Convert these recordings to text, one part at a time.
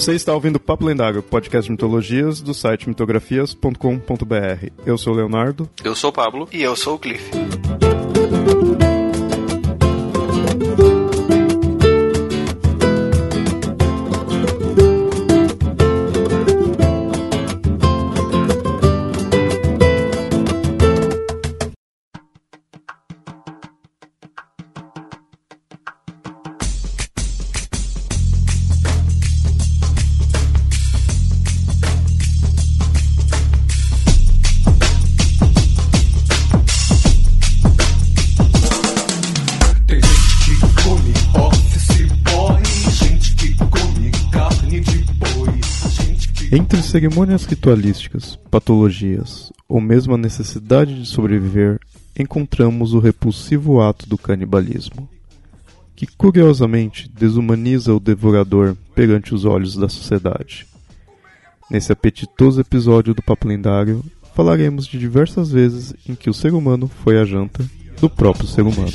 Você está ouvindo Papo Lendário, podcast de mitologias do site mitografias.com.br. Eu sou o Leonardo. Eu sou o Pablo. E eu sou o Cliff. Entre cerimônias ritualísticas, patologias ou mesmo a necessidade de sobreviver, encontramos o repulsivo ato do canibalismo, que curiosamente desumaniza o devorador perante os olhos da sociedade. Nesse apetitoso episódio do Papo Lendário, falaremos de diversas vezes em que o ser humano foi a janta do próprio ser humano.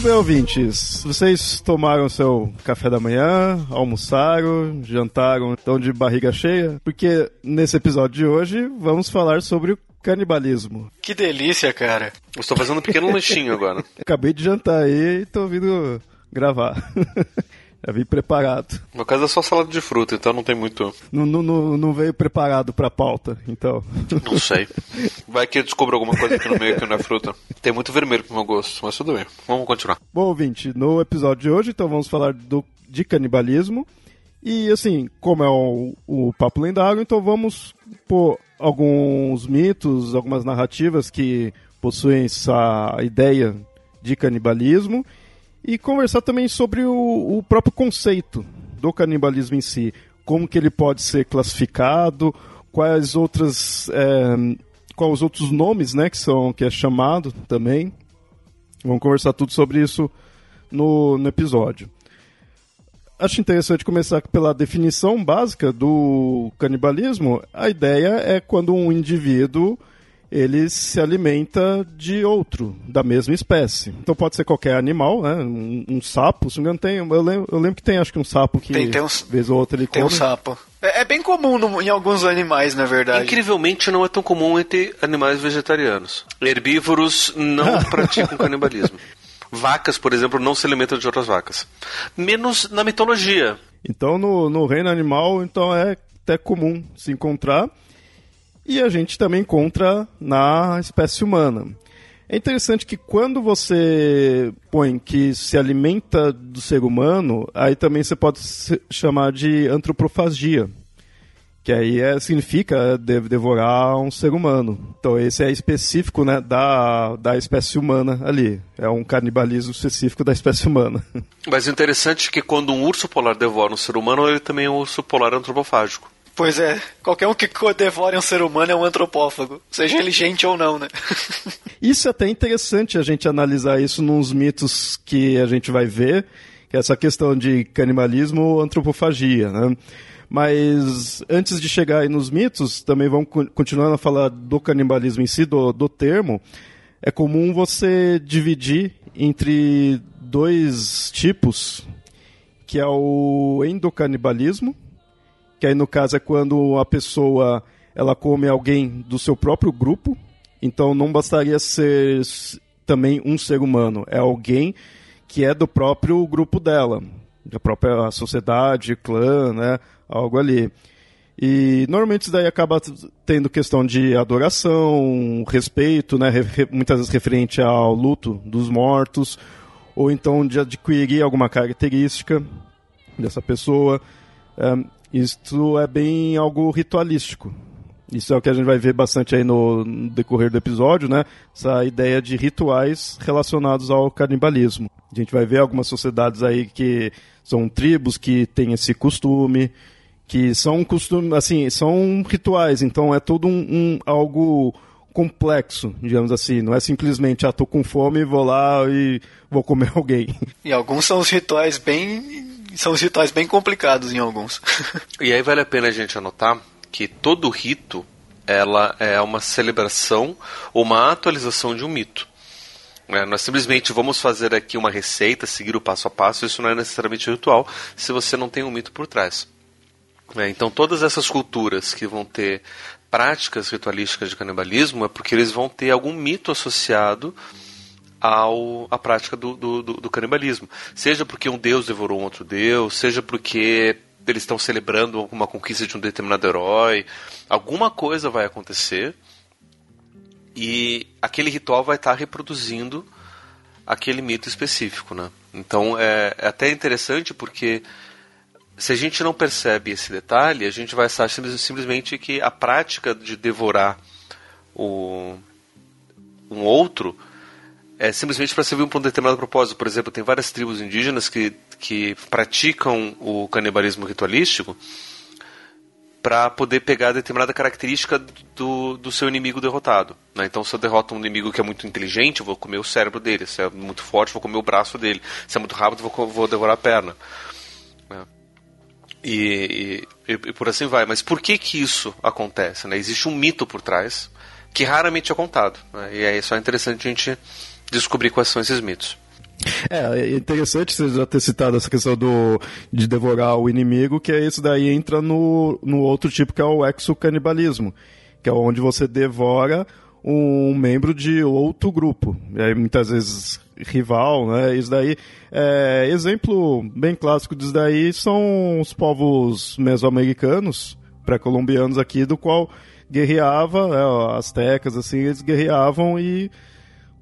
Muito bem, ouvintes. Vocês tomaram seu café da manhã, almoçaram, jantaram, estão de barriga cheia? Porque nesse episódio de hoje vamos falar sobre o canibalismo. Que delícia, cara. Eu estou fazendo um pequeno lanchinho agora. Acabei de jantar aí e tô vindo gravar. Já vim preparado. No caso é só salada de fruta, então não tem muito. Não, não, não, não veio preparado pra pauta, então. Não sei. Vai que eu descubro alguma coisa aqui no meio que não é fruta. Tem muito vermelho pro meu gosto, mas tudo bem. Vamos continuar. Bom, ouvinte, no episódio de hoje, então vamos falar do, de canibalismo. E assim, como é o, o papo lendário, então vamos pôr alguns mitos, algumas narrativas que possuem essa ideia de canibalismo e conversar também sobre o, o próprio conceito do canibalismo em si, como que ele pode ser classificado, quais outras, é, quais os outros nomes, né, que são que é chamado também. Vamos conversar tudo sobre isso no, no episódio. Acho interessante começar pela definição básica do canibalismo. A ideia é quando um indivíduo ele se alimenta de outro, da mesma espécie. Então pode ser qualquer animal, né? Um, um sapo, se não me engano, tem. Eu lembro, eu lembro que tem acho que um sapo que Tem- tem uns- vez ou outra ele Tem um come. sapo. É, é bem comum no- em alguns animais, na verdade. Incrivelmente não é tão comum entre animais vegetarianos. Herbívoros não praticam canibalismo. Vacas, por exemplo, não se alimentam de outras vacas. Menos na mitologia. Então, no, no reino animal, então é até comum se encontrar. E a gente também encontra na espécie humana. É interessante que quando você põe que se alimenta do ser humano, aí também você pode chamar de antropofagia. Que aí é, significa de- devorar um ser humano. Então esse é específico né, da, da espécie humana ali. É um canibalismo específico da espécie humana. Mas interessante que quando um urso polar devora um ser humano, ele também é um urso polar antropofágico. Pois é, qualquer um que devore um ser humano é um antropófago, seja ele gente ou não, né? Isso é até interessante a gente analisar isso nos mitos que a gente vai ver, que é essa questão de canibalismo ou antropofagia, né? Mas antes de chegar aí nos mitos, também vamos co- continuando a falar do canibalismo em si, do, do termo. É comum você dividir entre dois tipos, que é o endocanibalismo, que aí no caso é quando a pessoa ela come alguém do seu próprio grupo, então não bastaria ser também um ser humano, é alguém que é do próprio grupo dela, da própria sociedade, clã, né, algo ali. E normalmente isso daí acaba tendo questão de adoração, respeito, né, muitas vezes referente ao luto dos mortos, ou então de adquirir alguma característica dessa pessoa. Isto é bem algo ritualístico. Isso é o que a gente vai ver bastante aí no, decorrer do episódio, né? Essa ideia de rituais relacionados ao canibalismo. A gente vai ver algumas sociedades aí que são tribos que têm esse costume, que são costumes, assim, são rituais, então é todo um, um, algo complexo, digamos assim, não é simplesmente ah, tô com fome, vou lá e vou comer alguém. E alguns são os rituais bem são os rituais bem complicados em alguns. e aí vale a pena a gente anotar que todo rito ela é uma celebração ou uma atualização de um mito. É, nós simplesmente vamos fazer aqui uma receita, seguir o passo a passo, isso não é necessariamente ritual se você não tem um mito por trás. É, então, todas essas culturas que vão ter práticas ritualísticas de canibalismo é porque eles vão ter algum mito associado ao, à prática do, do, do, do canibalismo. Seja porque um deus devorou um outro deus, seja porque eles estão celebrando alguma conquista de um determinado herói. Alguma coisa vai acontecer e aquele ritual vai estar reproduzindo aquele mito específico, né? Então é, é até interessante porque se a gente não percebe esse detalhe, a gente vai achar simplesmente que a prática de devorar o, um outro é simplesmente para servir para um determinado propósito. Por exemplo, tem várias tribos indígenas que, que praticam o canibalismo ritualístico para poder pegar determinada característica do, do seu inimigo derrotado. Né? Então, se eu derroto um inimigo que é muito inteligente, eu vou comer o cérebro dele. Se é muito forte, vou comer o braço dele. Se é muito rápido, vou, vou devorar a perna. Né? E, e, e, por assim vai. Mas por que que isso acontece? Né? Existe um mito por trás que raramente é contado. Né? E é só interessante a gente descobrir quais são esses mitos. É, é interessante você já ter citado essa questão do, de devorar o inimigo, que é isso daí entra no, no outro tipo que é o exocanibalismo, que é onde você devora um membro de outro grupo. E aí, muitas vezes rival, né? Isso daí, é, exemplo bem clássico disso daí são os povos mesoamericanos, pré-colombianos aqui, do qual guerreava, é, astecas, assim, eles guerreavam e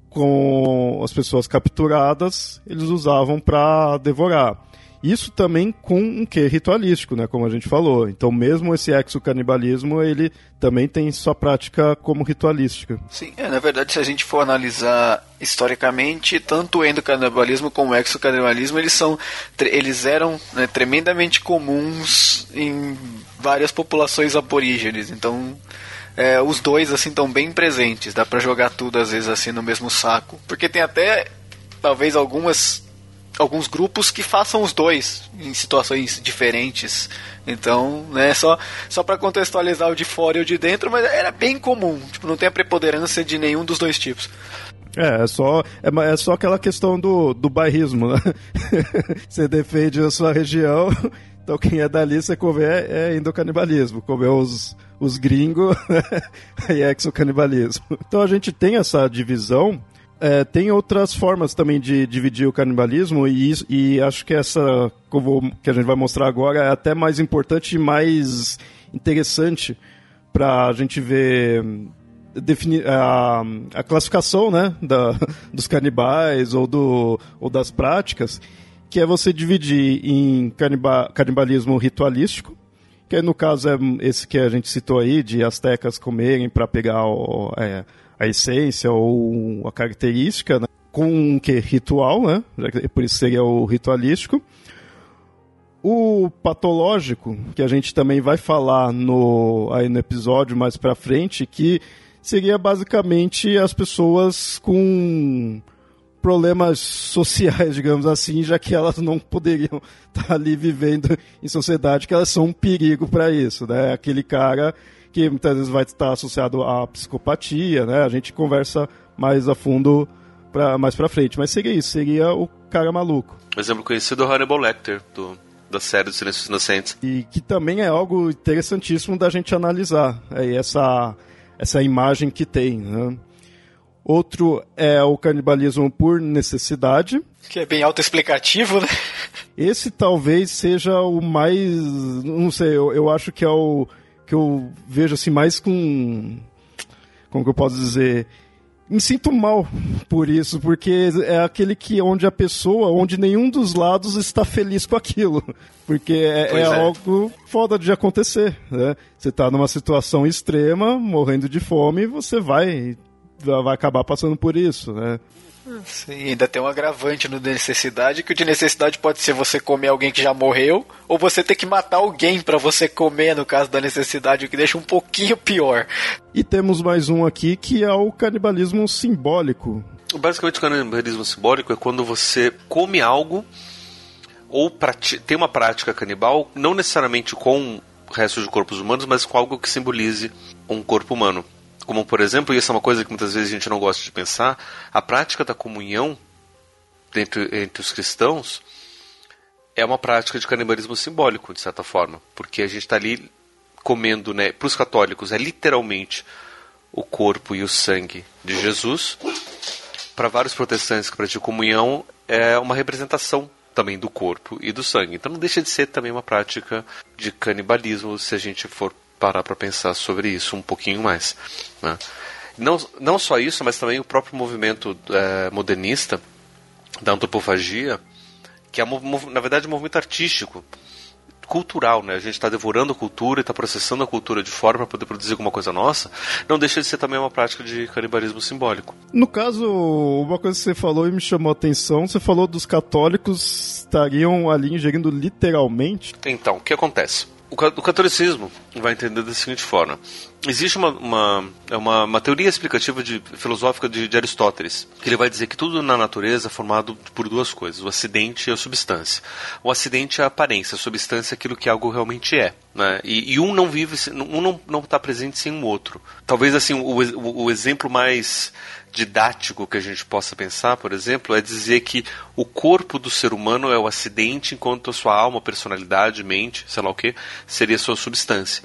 com as pessoas capturadas eles usavam para devorar. Isso também com um quê ritualístico, né, como a gente falou. Então, mesmo esse exocanibalismo, ele também tem sua prática como ritualística. Sim, é, na verdade, se a gente for analisar historicamente, tanto o endocanibalismo como o exocanibalismo, eles são eles eram né, tremendamente comuns em várias populações aborígenes. Então, é, os dois assim estão bem presentes. Dá para jogar tudo às vezes assim no mesmo saco, porque tem até talvez algumas alguns grupos que façam os dois em situações diferentes. Então, né, só, só para contextualizar o de fora e o de dentro, mas era bem comum. Tipo, não tem a preponderância de nenhum dos dois tipos. É, é só, é, é só aquela questão do, do bairrismo, né? você defende a sua região, então quem é dali você comer é, é endocanibalismo. Comer os, os gringos, aí é exocanibalismo. Então a gente tem essa divisão é, tem outras formas também de dividir o canibalismo e, e acho que essa que, vou, que, a gente vai mostrar agora é até mais importante e mais interessante para a gente ver definir a, a classificação né, da, dos canibais ou, do, ou das práticas, que é você dividir em caniba, canibalismo ritualístico, que no caso é esse que a gente citou aí, de astecas comerem para pegar o, é, a essência ou a característica, né? com um que ritual, né? Por isso seria o ritualístico. O patológico, que a gente também vai falar no, aí no episódio mais para frente, que seria basicamente as pessoas com problemas sociais, digamos assim, já que elas não poderiam estar ali vivendo em sociedade, que elas são um perigo para isso, né? Aquele cara que muitas vezes vai estar associado à psicopatia, né? A gente conversa mais a fundo pra, mais pra frente. Mas seria isso, seria o cara maluco. Exemplo conhecido é o Hannibal Lecter, do, da série dos Silêncios Inocentes. E que também é algo interessantíssimo da gente analisar, é essa, essa imagem que tem, né? Outro é o canibalismo por necessidade. Que é bem autoexplicativo, né? Esse talvez seja o mais. Não sei, eu, eu acho que é o que eu vejo assim mais com como que eu posso dizer me sinto mal por isso, porque é aquele que onde a pessoa, onde nenhum dos lados está feliz com aquilo. Porque é, é, é. algo foda de acontecer, né? Você está numa situação extrema, morrendo de fome, você vai vai acabar passando por isso, né? Sim, ainda tem um agravante no de necessidade, que o de necessidade pode ser você comer alguém que já morreu, ou você ter que matar alguém para você comer, no caso da necessidade, o que deixa um pouquinho pior. E temos mais um aqui que é o canibalismo simbólico. Basicamente, o canibalismo simbólico é quando você come algo ou tem uma prática canibal, não necessariamente com restos de corpos humanos, mas com algo que simbolize um corpo humano. Como, por exemplo, e essa é uma coisa que muitas vezes a gente não gosta de pensar, a prática da comunhão entre, entre os cristãos é uma prática de canibalismo simbólico, de certa forma, porque a gente está ali comendo, né, para os católicos, é literalmente o corpo e o sangue de Jesus. Para vários protestantes que praticam comunhão, é uma representação também do corpo e do sangue. Então não deixa de ser também uma prática de canibalismo se a gente for parar para pensar sobre isso um pouquinho mais. Né? Não, não só isso, mas também o próprio movimento é, modernista da antropofagia, que é, na verdade, um movimento artístico cultural, né? A gente está devorando a cultura e está processando a cultura de forma para poder produzir alguma coisa nossa, não deixa de ser também uma prática de canibalismo simbólico. No caso, uma coisa que você falou e me chamou a atenção, você falou dos católicos estariam ali ingerindo literalmente. Então, o que acontece? O catolicismo vai entender da seguinte forma: existe uma, uma, é uma, uma teoria explicativa de, filosófica de, de, Aristóteles, que ele vai dizer que tudo na natureza é formado por duas coisas: o acidente e a substância. O acidente é a aparência, a substância é aquilo que algo realmente é. Né? E, e um não vive, um não está presente sem o outro. Talvez assim o, o, o exemplo mais didático que a gente possa pensar, por exemplo, é dizer que o corpo do ser humano é o acidente, enquanto a sua alma, personalidade, mente, sei lá o que, seria a sua substância.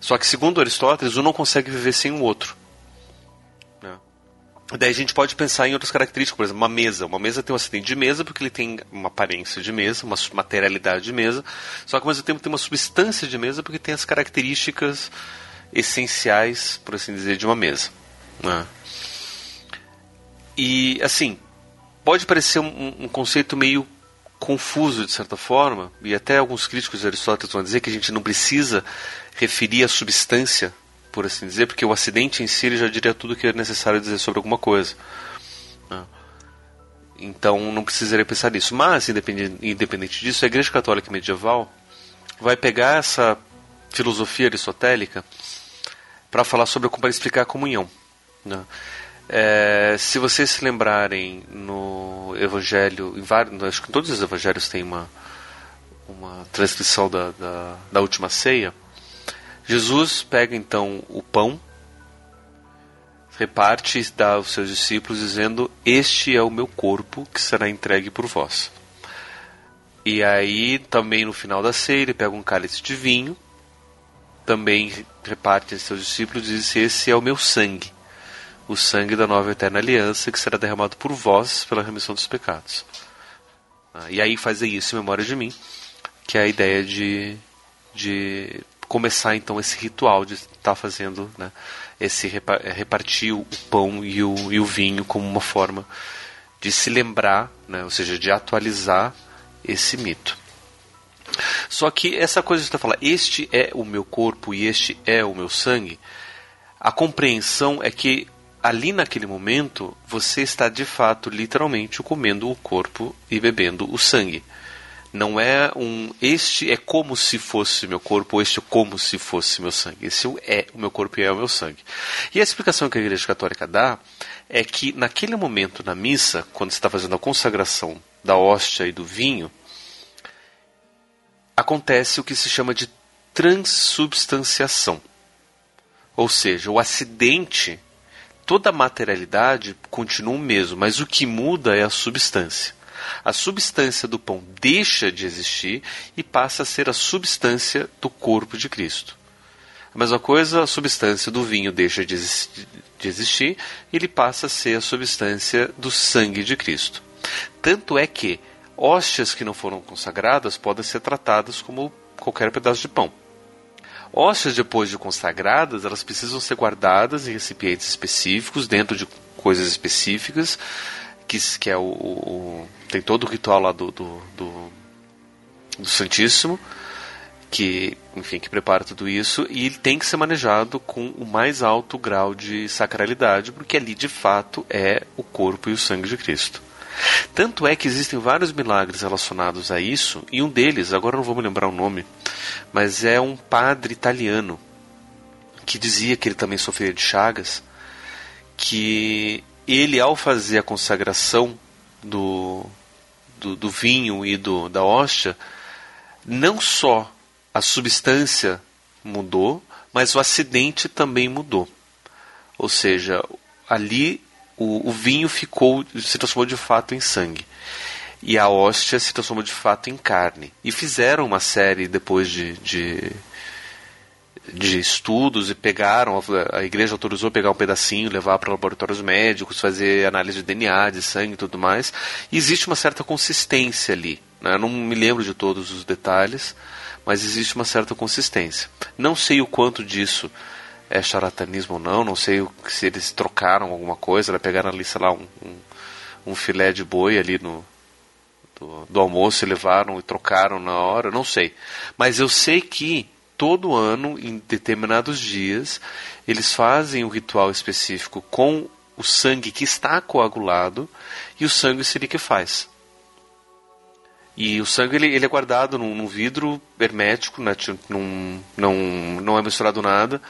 Só que, segundo Aristóteles, um não consegue viver sem o outro. Né? Daí a gente pode pensar em outras características, por exemplo, uma mesa. Uma mesa tem um acidente de mesa porque ele tem uma aparência de mesa, uma materialidade de mesa, só que ao mesmo tempo tem uma substância de mesa porque tem as características essenciais, por assim dizer, de uma mesa. Né? E, assim, pode parecer um, um, conceito meio confuso, de certa forma, e até alguns críticos Aristóteles vão dizer que a gente não precisa referir a substância, por assim dizer, porque o acidente em si já diria tudo que é necessário dizer sobre alguma coisa. Né? Então não precisaria pensar nisso. Mas, independente, disso, a Igreja Católica Medieval vai pegar essa filosofia aristotélica para falar sobre para explicar a comunhão. Né? É, se vocês se lembrarem no Evangelho, em vários, acho que todos os Evangelhos têm uma, uma transcrição da, da, da última ceia. Jesus pega então o pão, reparte e dá aos seus discípulos, dizendo: Este é o meu corpo que será entregue por vós. E aí, também no final da ceia, ele pega um cálice de vinho, também reparte aos seus discípulos e diz: Esse é o meu sangue o sangue da nova eterna aliança que será derramado por vós pela remissão dos pecados. Ah, e aí fazer isso em memória de mim, que é a ideia de, de começar então esse ritual de estar tá fazendo né, esse repartir o pão e o, e o vinho como uma forma de se lembrar, né, ou seja, de atualizar esse mito. Só que essa coisa de estar falando, este é o meu corpo e este é o meu sangue, a compreensão é que ali naquele momento você está de fato literalmente comendo o corpo e bebendo o sangue. Não é um este é como se fosse meu corpo, ou este é como se fosse meu sangue. Esse é o meu corpo e é o meu sangue. E a explicação que a Igreja Católica dá é que naquele momento na missa, quando está fazendo a consagração da hóstia e do vinho, acontece o que se chama de transubstanciação. Ou seja, o acidente toda a materialidade continua o mesmo, mas o que muda é a substância. A substância do pão deixa de existir e passa a ser a substância do corpo de Cristo. A mesma coisa, a substância do vinho deixa de existir e ele passa a ser a substância do sangue de Cristo. Tanto é que hóstias que não foram consagradas podem ser tratadas como qualquer pedaço de pão. Hóstias, depois de consagradas, elas precisam ser guardadas em recipientes específicos, dentro de coisas específicas, que, que é o, o tem todo o ritual lá do, do, do, do Santíssimo, que, enfim, que prepara tudo isso e ele tem que ser manejado com o mais alto grau de sacralidade, porque ali de fato é o corpo e o sangue de Cristo. Tanto é que existem vários milagres relacionados a isso, e um deles, agora não vou me lembrar o nome, mas é um padre italiano que dizia que ele também sofria de chagas, que ele, ao fazer a consagração do, do, do vinho e do, da hóstia, não só a substância mudou, mas o acidente também mudou. Ou seja, ali o, o, vinho ficou se transformou de fato em sangue. E a hóstia se transformou de fato em carne. E fizeram uma série depois de, de, de estudos e pegaram a igreja autorizou pegar um pedacinho levar para laboratórios médicos fazer análise de DNA de sangue e tudo mais. E existe uma certa consistência ali né? Eu não me lembro de todos os detalhes mas existe uma certa consistência. Não sei o quanto disso é charlatanismo ou não, não sei se eles trocaram alguma coisa, né? pegaram ali, sei lá, um, um, um filé de boi ali no, do, do, almoço e levaram e trocaram na hora, não sei. Mas eu sei que todo ano, em determinados dias, eles fazem um ritual específico com o sangue que está coagulado e o sangue se liquefaz. E o sangue ele, ele é guardado num, num vidro hermético, né? Num, não, não é misturado nada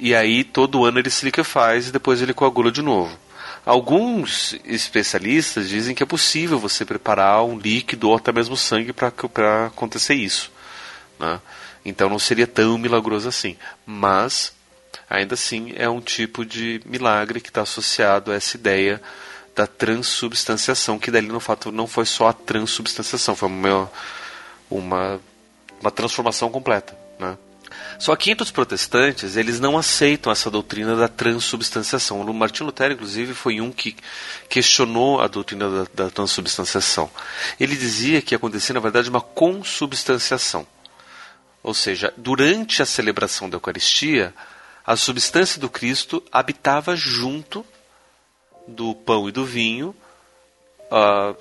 e aí todo ano ele se liquefaz e depois ele coagula de novo. Alguns especialistas dizem que é possível você preparar um líquido ou até mesmo sangue para acontecer isso. Né? Então não seria tão milagroso assim. Mas, ainda assim, é um tipo de milagre que está associado a essa ideia da transubstanciação, que dali no fato não foi só a transubstanciação, foi uma, uma, uma transformação completa. Né? Só que entre os protestantes, eles não aceitam essa doutrina da transubstanciação. O Martin Lutero, inclusive, foi um que questionou a doutrina da, da transubstanciação. Ele dizia que acontecia, na verdade, uma consubstanciação. Ou seja, durante a celebração da Eucaristia, a substância do Cristo habitava junto do pão e do vinho, uh,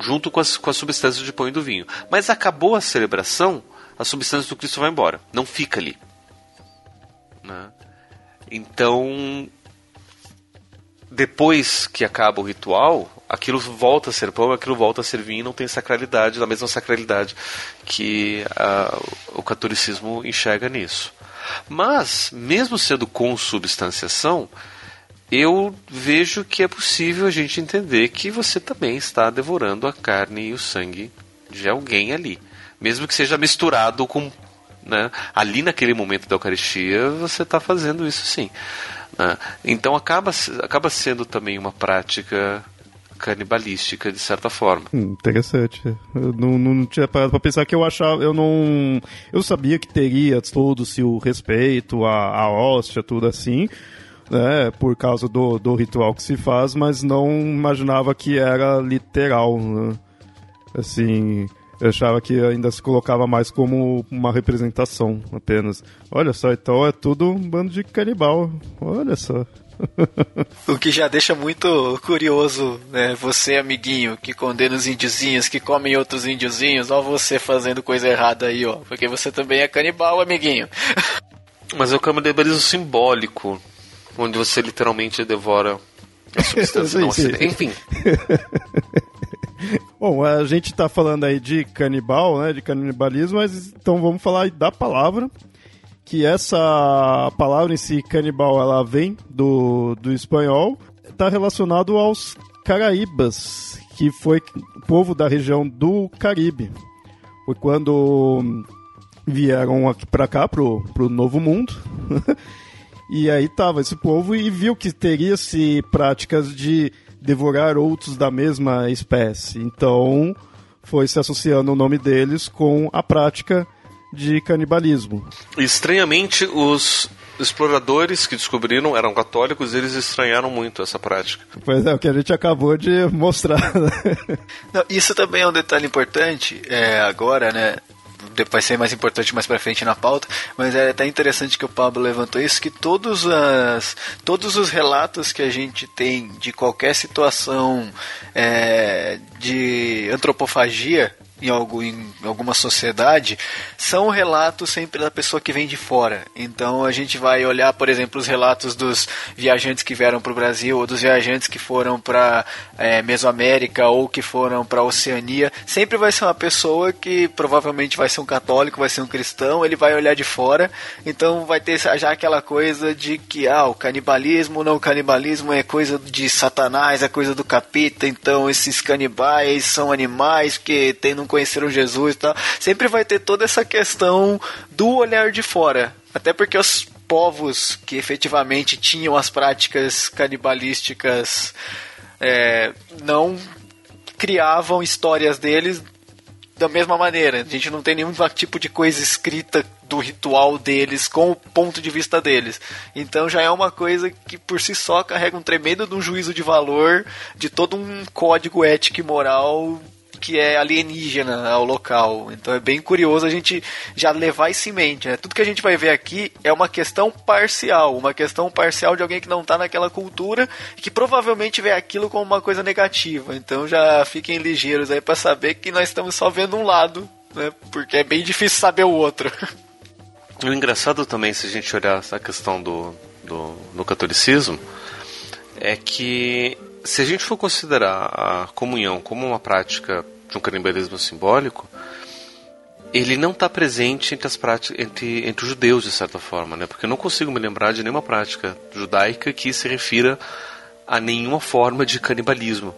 junto com as, com as substâncias de pão e do vinho. Mas acabou a celebração, a substância do Cristo vai embora, não fica ali. Né? Então, depois que acaba o ritual, aquilo volta a ser pão, aquilo volta a ser vinho não tem sacralidade, da mesma sacralidade que o catolicismo enxerga nisso. Mas, mesmo sendo consubstanciação, eu vejo que é possível a gente entender que você também está devorando a carne e o sangue de alguém ali mesmo que seja misturado com. Né, ali naquele momento da Eucaristia, você está fazendo isso sim. Né? Então acaba, acaba sendo também uma prática canibalística de certa forma. Hum, interessante. Eu não, não tinha parado para pensar que eu achava, eu não, eu sabia que teria todo-se o respeito à, à hóstia, tudo assim, né, por causa do, do ritual que se faz, mas não imaginava que era literal, né? assim, eu achava que ainda se colocava mais como uma representação apenas. Olha só, então é tudo um bando de canibal. Olha só. o que já deixa muito curioso, né? Você, amiguinho, que condena os índiozinhos, que comem outros índiozinhos, ó, você fazendo coisa errada aí, ó. Porque você também é canibal, amiguinho. Mas é o canibalismo simbólico, onde você literalmente devora a substância não Enfim. Bom, a gente está falando aí de canibal, né, de canibalismo, mas então vamos falar da palavra, que essa palavra em si, canibal, ela vem do, do espanhol, está relacionado aos caraíbas, que foi povo da região do Caribe. Foi quando vieram aqui para cá, pro, pro Novo Mundo, e aí tava esse povo e viu que teria-se práticas de devorar outros da mesma espécie. Então, foi se associando o nome deles com a prática de canibalismo. Estranhamente, os exploradores que descobriram eram católicos, eles estranharam muito essa prática. Pois é, o que a gente acabou de mostrar. Né? Não, isso também é um detalhe importante é, agora, né? Vai ser mais importante mais para frente na pauta, mas é até interessante que o Pablo levantou isso, que todos, as, todos os relatos que a gente tem de qualquer situação é, de antropofagia em, algum, em alguma sociedade são relatos sempre da pessoa que vem de fora. Então a gente vai olhar, por exemplo, os relatos dos viajantes que vieram para o Brasil ou dos viajantes que foram para é, Mesoamérica ou que foram para Oceania. Sempre vai ser uma pessoa que provavelmente vai ser um católico, vai ser um cristão, ele vai olhar de fora. Então vai ter já aquela coisa de que ah, o canibalismo não, o canibalismo é coisa de Satanás, é coisa do capeta. Então esses canibais são animais que tem, não conheceram Jesus e tal. Sempre vai ter toda essa questão do olhar de fora. Até porque os povos que efetivamente tinham as práticas canibalísticas é, não criavam histórias deles da mesma maneira. A gente não tem nenhum tipo de coisa escrita do ritual deles com o ponto de vista deles. Então já é uma coisa que por si só carrega um tremendo de um juízo de valor, de todo um código ético e moral que é alienígena ao local. Então é bem curioso a gente já levar isso em mente. Né? Tudo que a gente vai ver aqui é uma questão parcial, uma questão parcial de alguém que não está naquela cultura e que provavelmente vê aquilo como uma coisa negativa. Então já fiquem ligeiros aí para saber que nós estamos só vendo um lado, né? porque é bem difícil saber o outro. O engraçado também, se a gente olhar essa questão do, do, do catolicismo, é que se a gente for considerar a comunhão como uma prática um canibalismo simbólico, ele não está presente entre as práticas entre, entre os judeus de certa forma, né? Porque eu não consigo me lembrar de nenhuma prática judaica que se refira a nenhuma forma de canibalismo.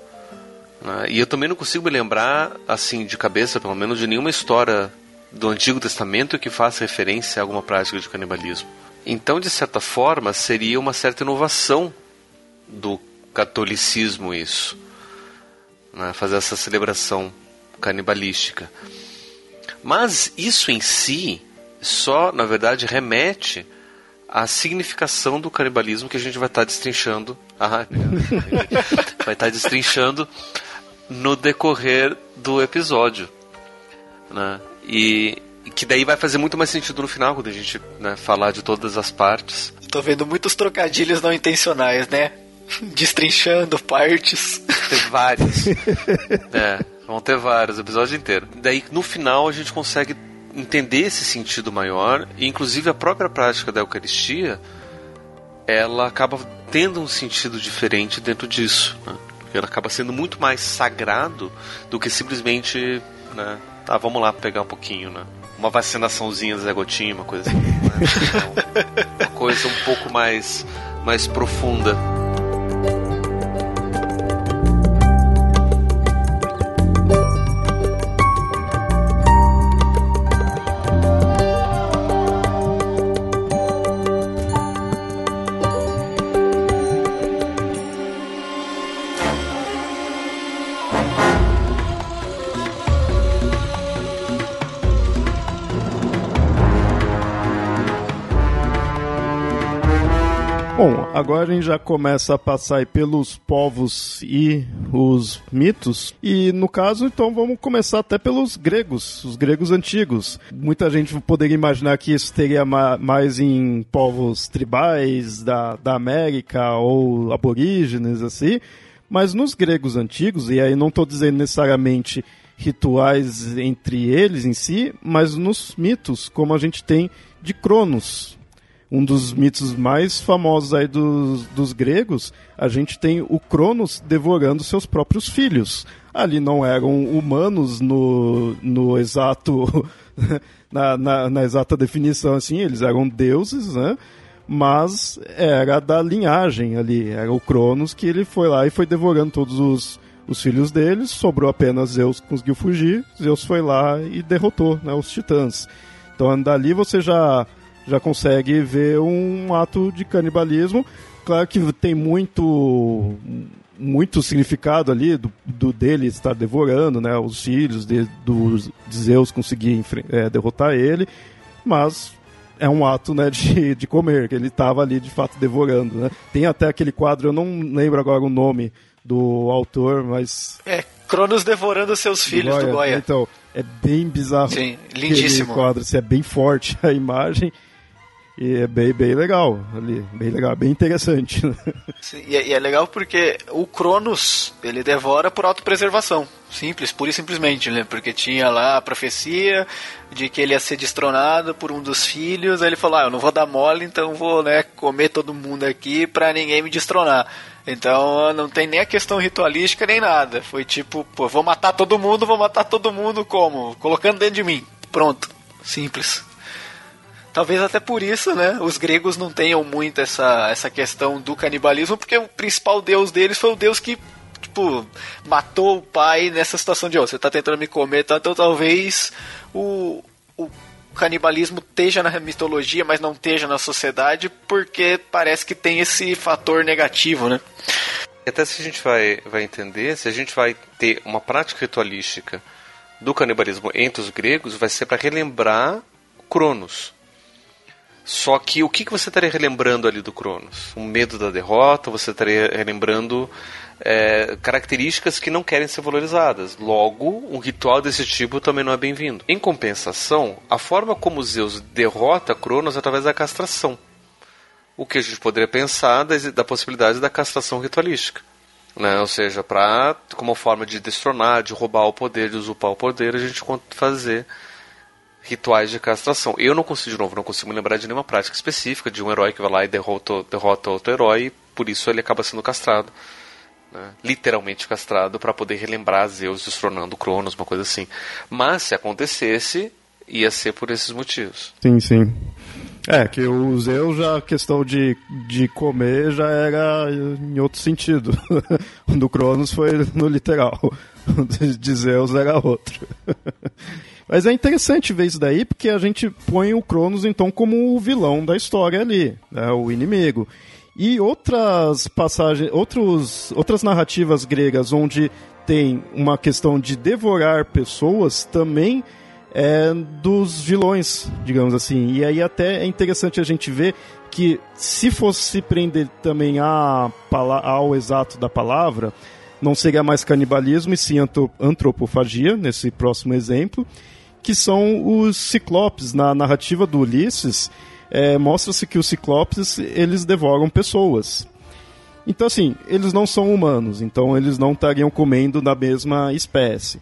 Né? E eu também não consigo me lembrar, assim, de cabeça, pelo menos, de nenhuma história do Antigo Testamento que faça referência a alguma prática de canibalismo. Então, de certa forma, seria uma certa inovação do catolicismo isso, né? fazer essa celebração canibalística. Mas isso em si só, na verdade, remete à significação do canibalismo que a gente vai estar destrinchando. Ah, vai estar destrinchando no decorrer do episódio. Né? E que daí vai fazer muito mais sentido no final, quando a gente né, falar de todas as partes. Tô vendo muitos trocadilhos não intencionais, né? Destrinchando partes. Tem vários. é, vão ter vários, o episódio inteiro. Daí no final a gente consegue entender esse sentido maior, e inclusive a própria prática da Eucaristia ela acaba tendo um sentido diferente dentro disso. Né? Ela acaba sendo muito mais sagrado do que simplesmente. Né, tá, vamos lá pegar um pouquinho, né? Uma vacinaçãozinha Zé Gotinha, uma coisa assim. Né? Então, uma coisa um pouco mais, mais profunda. Bom, agora a gente já começa a passar pelos povos e os mitos. E no caso, então, vamos começar até pelos gregos, os gregos antigos. Muita gente poderia imaginar que isso teria ma mais em povos tribais da, da América ou aborígenes, assim. Mas nos gregos antigos, e aí não estou dizendo necessariamente rituais entre eles em si, mas nos mitos, como a gente tem de Cronos, um dos mitos mais famosos aí dos, dos gregos, a gente tem o Cronos devorando seus próprios filhos. Ali não eram humanos no, no exato na, na, na, exata definição assim, eles eram deuses, né? Mas era da linhagem ali, era o Cronos que ele foi lá e foi devorando todos os, os filhos deles, sobrou apenas Zeus que conseguiu fugir, Zeus foi lá e derrotou né, os titãs. Então dali você já já consegue ver um ato de canibalismo. Claro que tem muito muito significado ali do, do dele estar devorando, né, os filhos de, do, de Zeus conseguir é, derrotar ele, mas é um ato né, de, de comer, que ele estava ali de fato devorando. Né? Tem até aquele quadro, eu não lembro agora o nome do autor, mas. É, Cronos devorando seus filhos Goya. Do Goya. Então, é bem bizarro. Sim, lindíssimo. quadro, assim, é bem forte a imagem. E é bem, bem legal ali, bem legal, bem interessante. Sim, e, é, e é legal porque o Cronos, ele devora por autopreservação. Simples, pura e simplesmente, né? Porque tinha lá a profecia de que ele ia ser destronado por um dos filhos. Aí ele falou: Ah, eu não vou dar mole, então vou né, comer todo mundo aqui pra ninguém me destronar. Então não tem nem a questão ritualística nem nada. Foi tipo, pô, vou matar todo mundo, vou matar todo mundo como? Colocando dentro de mim. Pronto. Simples. Talvez até por isso, né, os gregos não tenham muito essa, essa questão do canibalismo, porque o principal deus deles foi o deus que, tipo, matou o pai nessa situação de, ó, oh, você tá tentando me comer, tá? então talvez o, o canibalismo esteja na mitologia, mas não esteja na sociedade, porque parece que tem esse fator negativo, né? Até se a gente vai, vai entender, se a gente vai ter uma prática ritualística do canibalismo entre os gregos, vai ser para relembrar Cronos. Só que o que, que você estaria relembrando ali do Cronos? O medo da derrota, você estaria relembrando é, características que não querem ser valorizadas. Logo, um ritual desse tipo também não é bem-vindo. Em compensação, a forma como Zeus derrota Cronos é através da castração. O que a gente poderia pensar da, da possibilidade da castração ritualística. Né? Ou seja, para como forma de destronar, de roubar o poder, de usurpar o poder, a gente fazer rituais de castração. Eu não consigo, de novo, não consigo me lembrar de nenhuma prática específica de um herói que vai lá e derrota, derrota outro herói e por isso ele acaba sendo castrado. Né? Literalmente castrado para poder relembrar Zeus destronando Cronos, uma coisa assim. Mas se acontecesse, ia ser por esses motivos. Sim, sim. É, que o Zeus já, a questão de, de comer já era em outro sentido. do Cronos foi no literal. De Zeus era outro. Mas é interessante ver isso daí, porque a gente põe o Cronos então como o vilão da história ali, né, o inimigo. E outras passagens, outros, outras narrativas gregas onde tem uma questão de devorar pessoas também é dos vilões, digamos assim. E aí até é interessante a gente ver que se fosse se prender também a, ao exato da palavra, não seria mais canibalismo e sim antropofagia, nesse próximo exemplo que são os ciclopes. Na narrativa do Ulisses, é, mostra-se que os ciclopes eles devoram pessoas. Então, assim, eles não são humanos, então eles não estariam comendo da mesma espécie.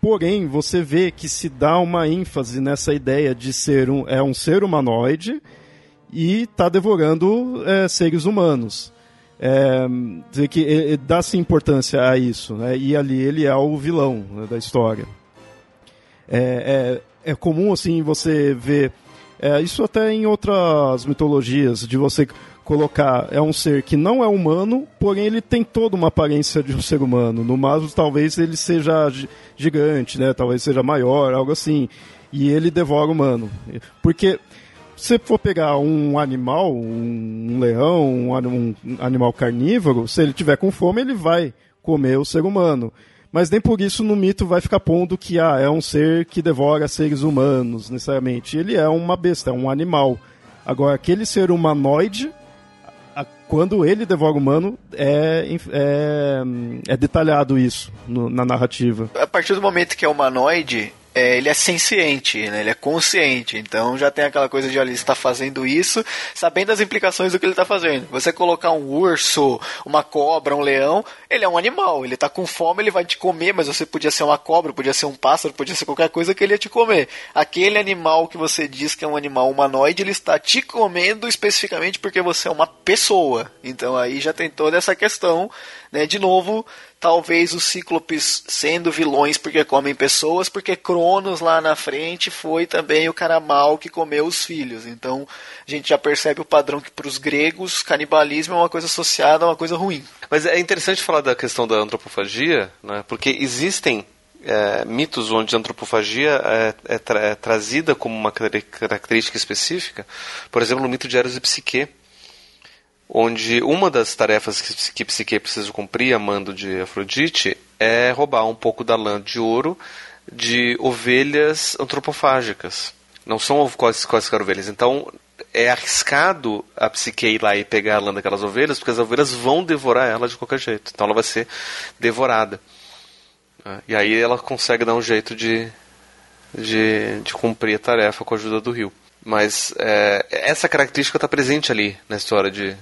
Porém, você vê que se dá uma ênfase nessa ideia de ser um, é um ser humanoide e está devorando é, seres humanos. É, dizer que dá-se importância a isso, né? e ali ele é o vilão né, da história. É, é, é comum assim você ver é, isso até em outras mitologias de você colocar é um ser que não é humano, porém ele tem toda uma aparência de um ser humano. No máximo, talvez ele seja gigante, né? Talvez seja maior, algo assim. E ele devora o humano. Porque você for pegar um animal, um leão, um, um animal carnívoro, se ele tiver com fome, ele vai comer o ser humano mas nem por isso no mito vai ficar pondo que ah, é um ser que devora seres humanos, necessariamente. Ele é uma besta, é um animal. Agora, aquele ser humanoide, quando ele devora o humano, é, é, é detalhado isso no, na narrativa. A partir do momento que é humanoide, é, ele é senciente, né? ele é consciente. Então já tem aquela coisa de, olha, ele está fazendo isso, sabendo as implicações do que ele está fazendo. Você colocar um urso, uma cobra, um leão, ele é um animal. Ele está com fome, ele vai te comer, mas você podia ser uma cobra, podia ser um pássaro, podia ser qualquer coisa que ele ia te comer. Aquele animal que você diz que é um animal humanoide, ele está te comendo especificamente porque você é uma pessoa. Então aí já tem toda essa questão, né? De novo, talvez os cíclopes sendo vilões porque comem pessoas, porque Cronos lá na frente foi também o cara mau que comeu os filhos. Então a gente já percebe o padrão que para os gregos canibalismo é uma coisa associada a uma coisa ruim. Mas é interessante falar da questão da antropofagia, né? porque existem é, mitos onde a antropofagia é, é, tra é, trazida como uma característica específica. Por exemplo, no mito de Eros e Psique onde uma das tarefas que, que Psique precisa cumprir a mando de Afrodite é roubar um pouco da lã de ouro de ovelhas antropofágicas. Não são quaisquer ovelhas. Então é arriscado a Psique ir lá e pegar a lã daquelas ovelhas, porque as ovelhas vão devorar ela de qualquer jeito. Então ela vai ser devorada. E aí ela consegue dar um jeito de, de, de cumprir a tarefa com a ajuda do rio. Mas é, essa característica está presente ali na história de,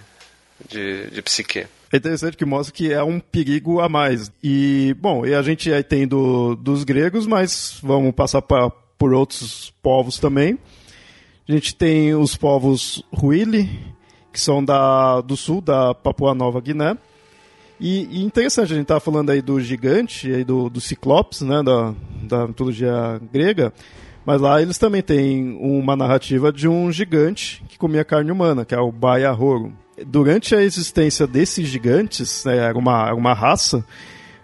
de, de Psique. É interessante que mostra que é um perigo a mais. E, bom, e a gente aí tem do, dos gregos, mas vamos passar pra, por outros povos também. A gente tem os povos Huili, que são da, do sul da Papua Nova Guiné. E, e interessante, a gente estava falando aí do gigante, aí do, do Ciclopes, né, da, da mitologia grega, mas lá eles também têm uma narrativa de um gigante que comia carne humana, que é o Baiahoro. Durante a existência desses gigantes, né, era uma, era uma raça,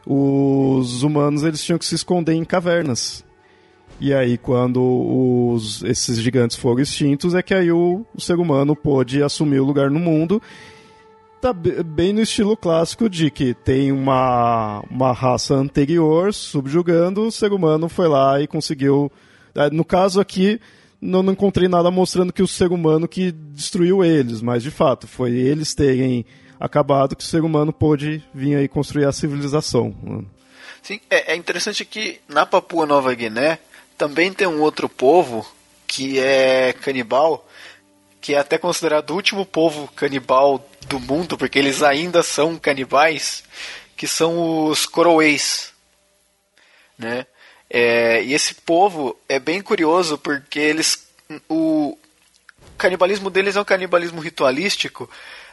os humanos eles tinham que se esconder em cavernas. E aí, quando os, esses gigantes foram extintos, é que aí o, o ser humano pôde assumir o lugar no mundo. Tá bem no estilo clássico de que tem uma, uma raça anterior subjugando, o ser humano foi lá e conseguiu. É, no caso aqui, não, não encontrei nada mostrando que o ser humano que destruiu eles, mas de fato, foi eles terem acabado que o ser humano pôde vir aí construir a civilização. né? Sim, é, é interessante que na Papua Nova Guiné também tem um outro povo que é canibal, que é até considerado o último povo canibal do mundo, porque eles ainda são canibais, que são os coroês, né? É, e esse povo é bem curioso porque eles o canibalismo deles é um canibalismo ritualístico,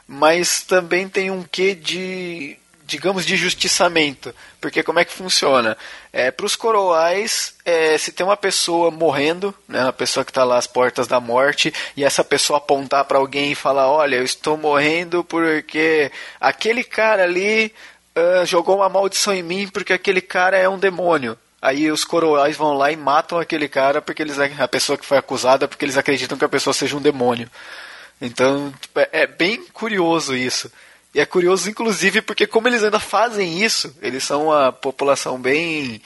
mas também tem um quê de digamos, de justiçamento. Porque como é que funciona? É, Para os coroais, é, se tem uma pessoa morrendo, né, uma pessoa que está lá às portas da morte, e essa pessoa apontar para alguém e falar: Olha, eu estou morrendo porque aquele cara ali uh, jogou uma maldição em mim porque aquele cara é um demônio. Aí os coroais vão lá e matam aquele cara porque eles a pessoa que foi acusada porque eles acreditam que a pessoa seja um demônio. Então tipo, é, é bem curioso isso. E é curioso, inclusive, porque como eles ainda fazem isso, eles são uma população bem.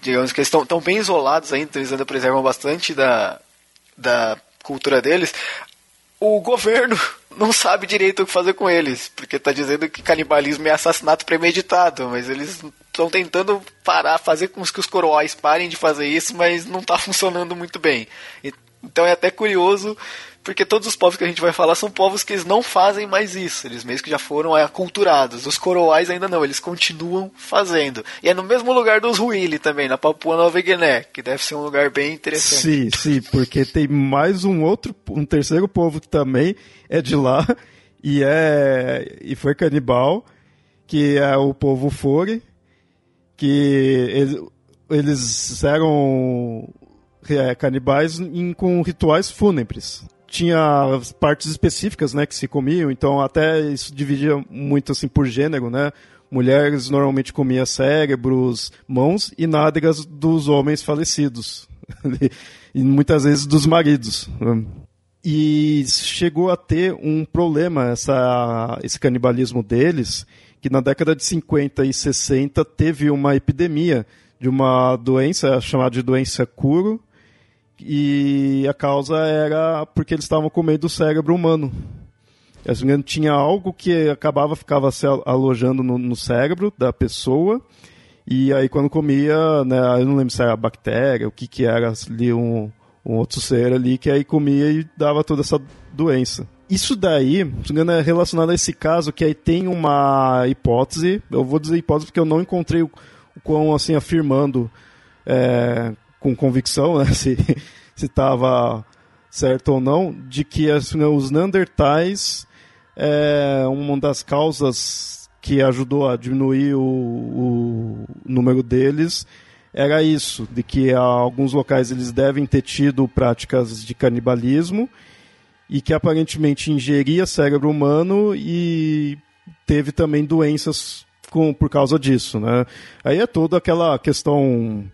Digamos que eles estão, estão bem isolados ainda, então eles ainda preservam bastante da, da cultura deles. O governo não sabe direito o que fazer com eles, porque está dizendo que canibalismo é assassinato premeditado, mas eles estão tentando parar, fazer com que os coroais parem de fazer isso, mas não está funcionando muito bem. Então é até curioso porque todos os povos que a gente vai falar são povos que eles não fazem mais isso. Eles mesmo que já foram aculturados. Os coroais ainda não, eles continuam fazendo. E é no mesmo lugar dos Huili também, na Papua Nova Guiné, que deve ser um lugar bem interessante. Sim, sim, porque tem mais um outro, um terceiro povo também é de lá e é e foi canibal, que é o povo Fore, que eles, eles eram é, canibais em, com rituais fúnebres tinha partes específicas, né, que se comiam, então até isso dividia muito assim por gênero, né? Mulheres normalmente comiam cérebros, mãos e nádegas dos homens falecidos. e muitas vezes dos maridos. E chegou a ter um problema essa, esse canibalismo deles, que na década de 50 e 60 teve uma epidemia de uma doença chamada de doença curo, e a causa era porque eles estavam comendo o cérebro humano. Tinha algo que acabava ficava se alojando no, no, cérebro da pessoa e aí quando comia, né, eu não lembro se era bactéria, o que que era ali um, um outro ser ali que aí comia e dava toda essa doença. Isso daí, se não é relacionado a esse caso que aí tem uma hipótese, eu vou dizer hipótese porque eu não encontrei o quão assim afirmando é, com convicção, né, se estava certo ou não, de que assim, os Neandertais é uma das causas que ajudou a diminuir o, o número deles era isso, de que alguns locais eles devem ter tido práticas de canibalismo e que aparentemente ingeria cérebro humano e teve também doenças com, por causa disso, né? Aí é toda aquela questão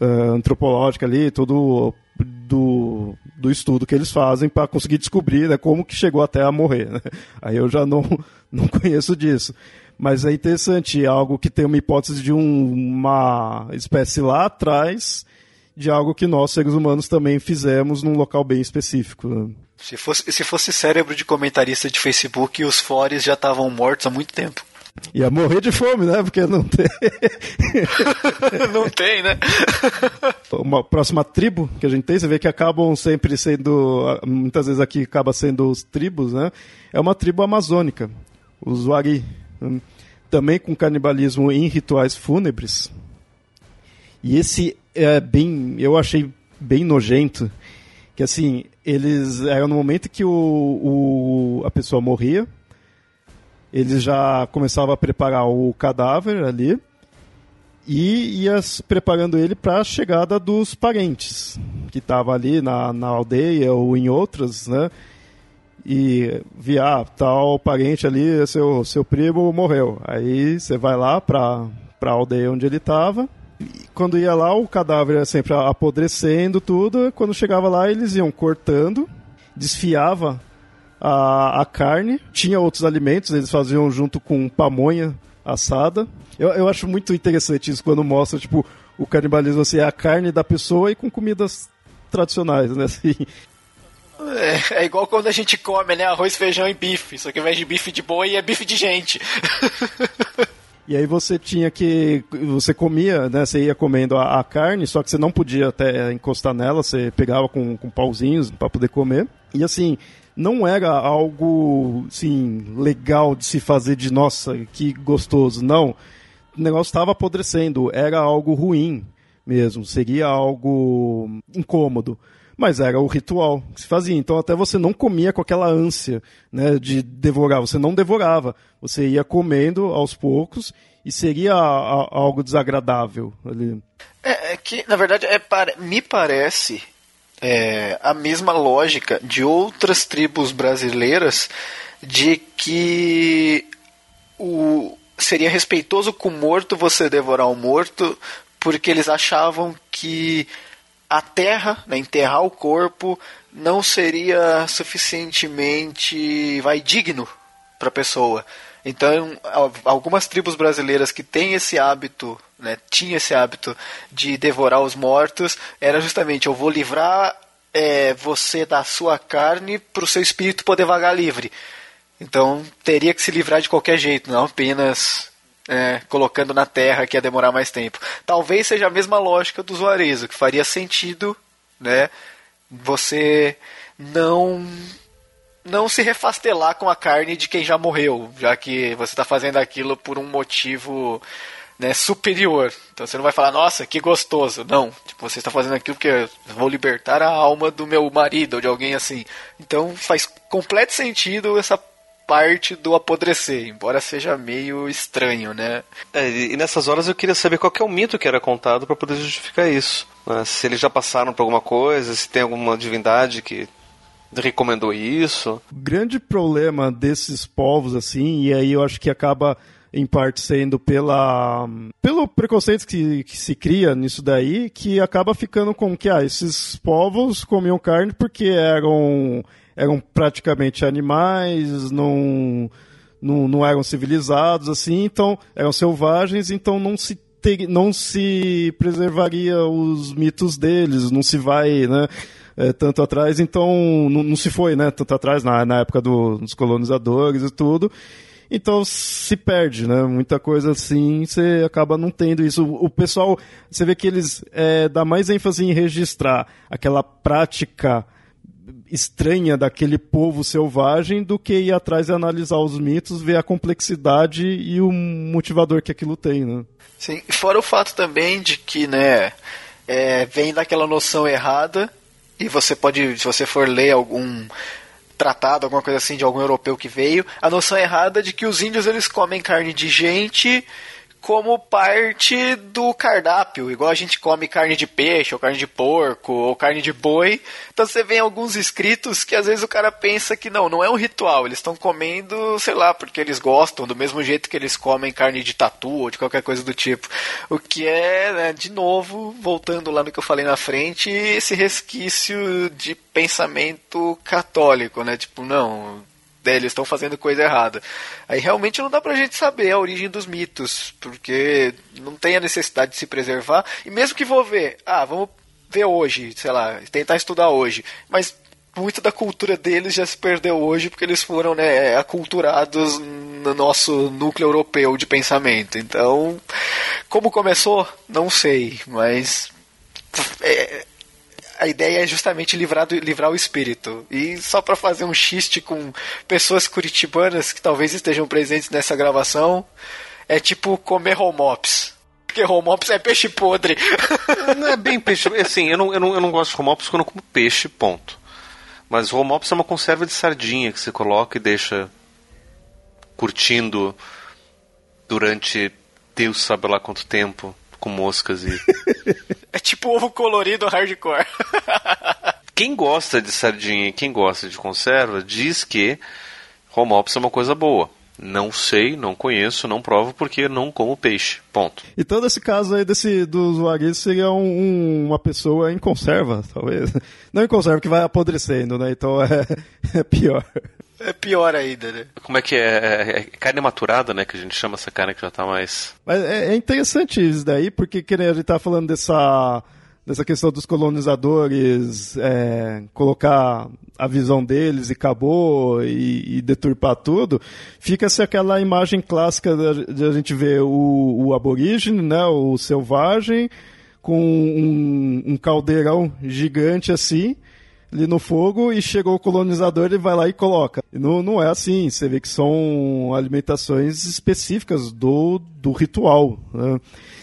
uh, antropológica ali, todo do, do estudo que eles fazem para conseguir descobrir né, como que chegou até a morrer. Né? Aí eu já não, não conheço disso. Mas é interessante, algo que tem uma hipótese de um, uma espécie lá atrás de algo que nós, seres humanos, também fizemos num local bem específico. Né? Se fosse, se fosse cérebro de comentarista de Facebook, os fores já estavam mortos há muito tempo. Ia morrer de fome, né? Porque não tem. não tem, né? Uma próxima tribo que a gente tem, você vê que acabam sempre sendo. Muitas vezes aqui acaba sendo os tribos, né? É uma tribo amazônica, os Wari. Também com canibalismo em rituais fúnebres. E esse é bem. Eu achei bem nojento. Que assim, eles. Era no momento que o, o a pessoa morria eles já começavam a preparar o cadáver ali e ia preparando ele para a chegada dos parentes que estavam ali na, na aldeia ou em outras, né? E via ah, tal parente ali, seu, seu primo morreu. Aí você vai lá para a aldeia onde ele estava. Quando ia lá, o cadáver ia sempre apodrecendo tudo. Quando chegava lá, eles iam cortando, desfiava a, a carne, tinha outros alimentos, eles faziam junto com pamonha assada. Eu, eu acho muito interessante isso quando mostra, tipo, o canibalismo assim, é a carne da pessoa e com comidas tradicionais, né? Assim. É, é, igual quando a gente come, né? Arroz, feijão e bife. Só que ao invés de bife de boi, é bife de gente. E aí você tinha que. Você comia, né? Você ia comendo a, a, carne, só que você não podia até encostar nela, você pegava com, com pauzinhos para poder comer. E assim, não era algo, assim, legal de se fazer de nossa, que gostoso. Não. O negócio estava apodrecendo, era algo ruim mesmo, seria algo incômodo. Mas era o ritual que se fazia. Então até você não comia com aquela ânsia né, de devorar, você não devorava. Você ia comendo aos poucos e seria a, a, algo desagradável ali. É, é, que, na verdade, é, me parece é, a mesma lógica de outras tribos brasileiras de que o, seria respeitoso com o morto você devorar o morto, porque eles achavam que a terra, né, enterrar o corpo, não seria suficientemente vai digno para a pessoa. Então, algumas tribos brasileiras que têm esse hábito, né, tinha esse hábito de devorar os mortos, era justamente eu vou livrar é, você da sua carne para o seu espírito poder vagar livre. Então, teria que se livrar de qualquer jeito, não apenas é, colocando na terra que ia demorar mais tempo. Talvez seja a mesma lógica do usuarismo, que faria sentido, né? Você não não se refastelar com a carne de quem já morreu, já que você está fazendo aquilo por um motivo né, superior. Então você não vai falar, nossa, que gostoso. Não, tipo, você está fazendo aquilo porque eu vou libertar a alma do meu marido ou de alguém assim. Então faz completo sentido essa parte do apodrecer, embora seja meio estranho, né? É, e nessas horas eu queria saber qual que é o mito que era contado para poder justificar isso. Né? Se eles já passaram por alguma coisa, se tem alguma divindade que recomendou isso. O grande problema desses povos, assim, e aí eu acho que acaba em parte sendo pela pelo preconceito que, que, se cria nisso daí, que acaba ficando com que ah, esses povos comiam carne porque eram eram praticamente animais, não, não, não eram civilizados, assim, então eram selvagens, então não se ter, não se preservaria os mitos deles, não se vai, né? É, tanto atrás, então não, não, se foi, né? Tanto atrás na, na época do, dos colonizadores e tudo. Então se perde, né? Muita coisa assim, você acaba não tendo isso. O, o pessoal, você vê que eles é, dá mais ênfase em registrar aquela prática estranha daquele povo selvagem do que ir atrás e analisar os mitos, ver a complexidade e o motivador que aquilo tem, né? Sim, fora o fato também de que, né, é, vem daquela noção errada e você pode, se você for ler algum tratado, alguma coisa assim de algum europeu que veio, a noção errada de que os índios eles comem carne de gente como parte do cardápio, igual a gente come carne de peixe, ou carne de porco, ou carne de boi. Então você vê alguns escritos que às vezes o cara pensa que não, não é um ritual, eles estão comendo, sei lá, porque eles gostam, do mesmo jeito que eles comem carne de tatu ou de qualquer coisa do tipo. O que é, né, de novo, voltando lá no que eu falei na frente, esse resquício de pensamento católico, né? Tipo, não, né, eles estão fazendo coisa errada. Aí realmente não dá pra gente saber a origem dos mitos, porque não tem a necessidade de se preservar. E mesmo que vou ver, ah, vamos ver hoje, sei lá, tentar estudar hoje. Mas muito da cultura deles já se perdeu hoje porque eles foram né, aculturados no nosso núcleo europeu de pensamento. Então, como começou, não sei, mas é, a ideia é justamente livrar, do, livrar o espírito. E só para fazer um xiste com pessoas curitibanas que talvez estejam presentes nessa gravação, é tipo comer home ops. Porque home ops é peixe podre. Não é bem peixe. Assim, eu não, eu não, eu não gosto de home ops porque eu não como peixe, ponto. Mas home ops é uma conserva de sardinha que você coloca e deixa curtindo durante Deus sabe lá quanto tempo com moscas e. é tipo ovo colorido hardcore. quem gosta de sardinha e quem gosta de conserva diz que home ops é uma coisa boa. Não sei, não conheço, não provo porque não como peixe. Ponto. Então, nesse caso aí desse, do usuário, seria um, um, uma pessoa em conserva, talvez. Não em conserva, que vai apodrecendo, né? Então é, é pior. É pior ainda, né? Como é que é? é? é? carne maturada, né? Que a gente chama essa carne que já tá mais. Mas é, é interessante isso daí, porque que, a gente tá falando dessa dessa questão dos colonizadores é, colocar a visão deles e acabou e, e deturpar tudo, fica-se aquela imagem clássica de a gente ver o, o aborígene, né, o selvagem, com um, um caldeirão gigante assim, ali no fogo e chegou o colonizador e vai lá e coloca. Não, não é assim, você vê que são alimentações específicas do, do ritual. Né?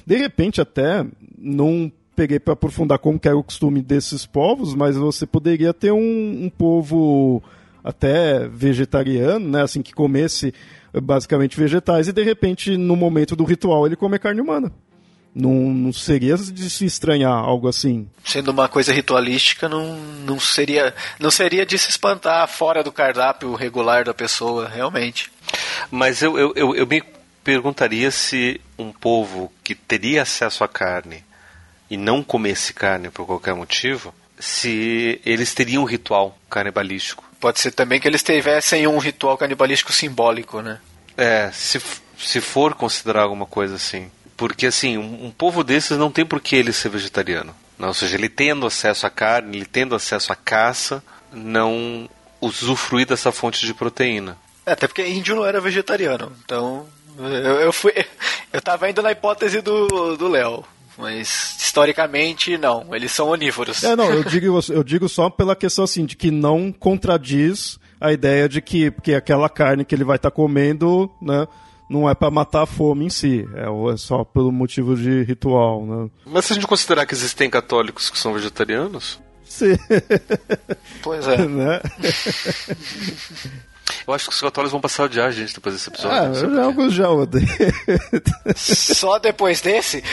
De repente, até, não peguei para aprofundar como era o costume desses povos, mas você poderia ter um, um povo até vegetariano, né, assim que comesse basicamente vegetais e de repente no momento do ritual ele comer carne humana. Não, não seria de se estranhar algo assim. Sendo uma coisa ritualística, não, não seria não seria de se espantar fora do cardápio regular da pessoa, realmente. Mas eu, eu, eu, eu me perguntaria se um povo que teria acesso à carne e não comesse carne por qualquer motivo, se eles teriam um ritual canibalístico. Pode ser também que eles tivessem um ritual canibalístico simbólico, né? É, se, se for considerar alguma coisa assim. Porque, assim, um, um povo desses não tem por que ele ser vegetariano. Não, ou seja, ele tendo acesso à carne, ele tendo acesso à caça, não usufruir dessa fonte de proteína. É, até porque índio não era vegetariano. Então, eu, eu fui. Eu tava indo na hipótese do Léo. Mas historicamente, não. Eles são onívoros. É, não, eu digo, eu digo só pela questão assim, de que não contradiz a ideia de que, que aquela carne que ele vai estar tá comendo, né? Não é para matar a fome em si, é, é só pelo motivo de ritual, né? Mas se a gente considerar que existem católicos que são vegetarianos? Sim. Pois é. Né? Eu acho que os católicos vão passar a odiar a gente depois desse episódio. Ah, eu alguns já odeio. Só depois desse?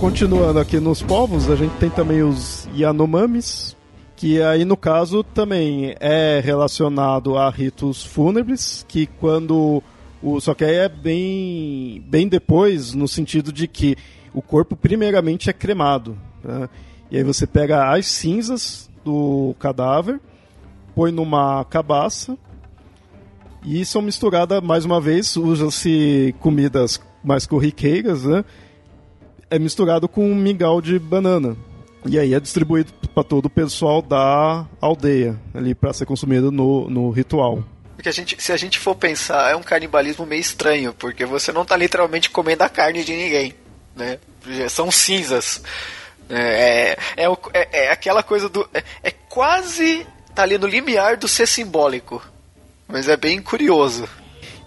continuando aqui nos povos, a gente tem também os Yanomamis, que aí no caso também é relacionado a ritos fúnebres, que quando o só que aí é bem bem depois no sentido de que o corpo primeiramente é cremado, né? e aí você pega as cinzas do cadáver, põe numa cabaça e são misturadas mais uma vez usa-se comidas mais corriqueiras, né? É misturado com um mingau de banana. E aí é distribuído para todo o pessoal da aldeia, ali para ser consumido no, no ritual. Porque a gente, se a gente for pensar, é um canibalismo meio estranho, porque você não está literalmente comendo a carne de ninguém, né? São cinzas. É, é, é, é, é aquela coisa do. É, é, quase. tá ali no limiar do ser simbólico. Mas é bem curioso.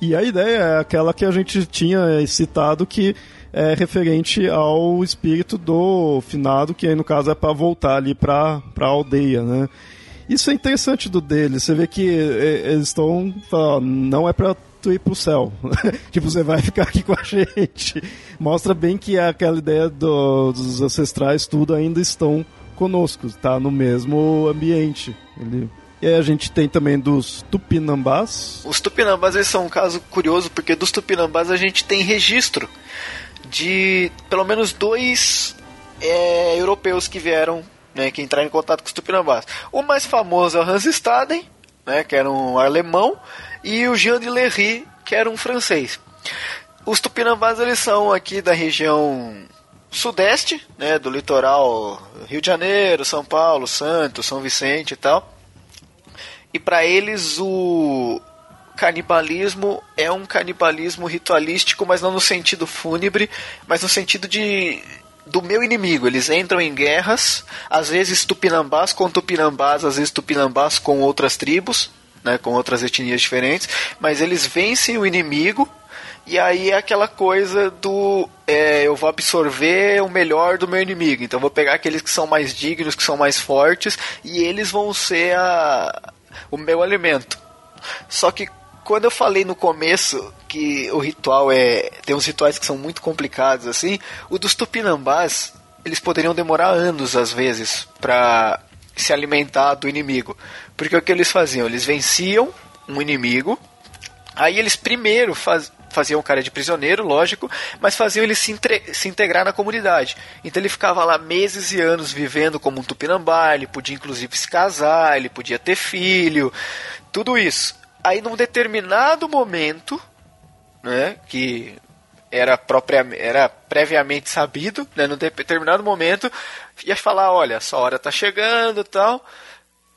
E a ideia é aquela que a gente tinha citado que é referente ao espírito do finado, que aí no caso é para voltar ali para a aldeia, né? Isso é interessante do deles, você vê que é, eles estão não é para tu ir pro céu. tipo, você vai ficar aqui com a gente. Mostra bem que aquela ideia do, dos ancestrais, tudo ainda estão conosco, tá no mesmo ambiente. Ele... E aí a gente tem também dos tupinambás. Os tupinambás eles são um caso curioso, porque dos tupinambás a gente tem registro de pelo menos dois é, europeus que vieram, né, que entraram em contato com os tupinambás. O mais famoso é o Hans Staden, né, que era um alemão, e o Jean de Lery, que era um francês. Os tupinambás eles são aqui da região sudeste, né, do litoral Rio de Janeiro, São Paulo, Santos, São Vicente e tal. E para eles o canibalismo é um canibalismo ritualístico, mas não no sentido fúnebre, mas no sentido de do meu inimigo. Eles entram em guerras, às vezes tupinambás com tupinambás, às vezes tupinambás com outras tribos, né, com outras etnias diferentes, mas eles vencem o inimigo e aí é aquela coisa do é, eu vou absorver o melhor do meu inimigo. Então vou pegar aqueles que são mais dignos, que são mais fortes, e eles vão ser a, o meu alimento. Só que quando eu falei no começo que o ritual é. Tem uns rituais que são muito complicados assim, o dos tupinambás, eles poderiam demorar anos às vezes para se alimentar do inimigo. Porque o que eles faziam? Eles venciam um inimigo, aí eles primeiro faz, faziam o cara de prisioneiro, lógico, mas faziam ele se, se, integrar na comunidade. Então ele ficava lá meses e anos vivendo como um tupinambá, ele podia inclusive se casar, ele podia ter filho, tudo isso. Aí num determinado momento, né, que era, própria, era previamente sabido, né, num determinado momento, ia falar, olha, essa hora está chegando tal.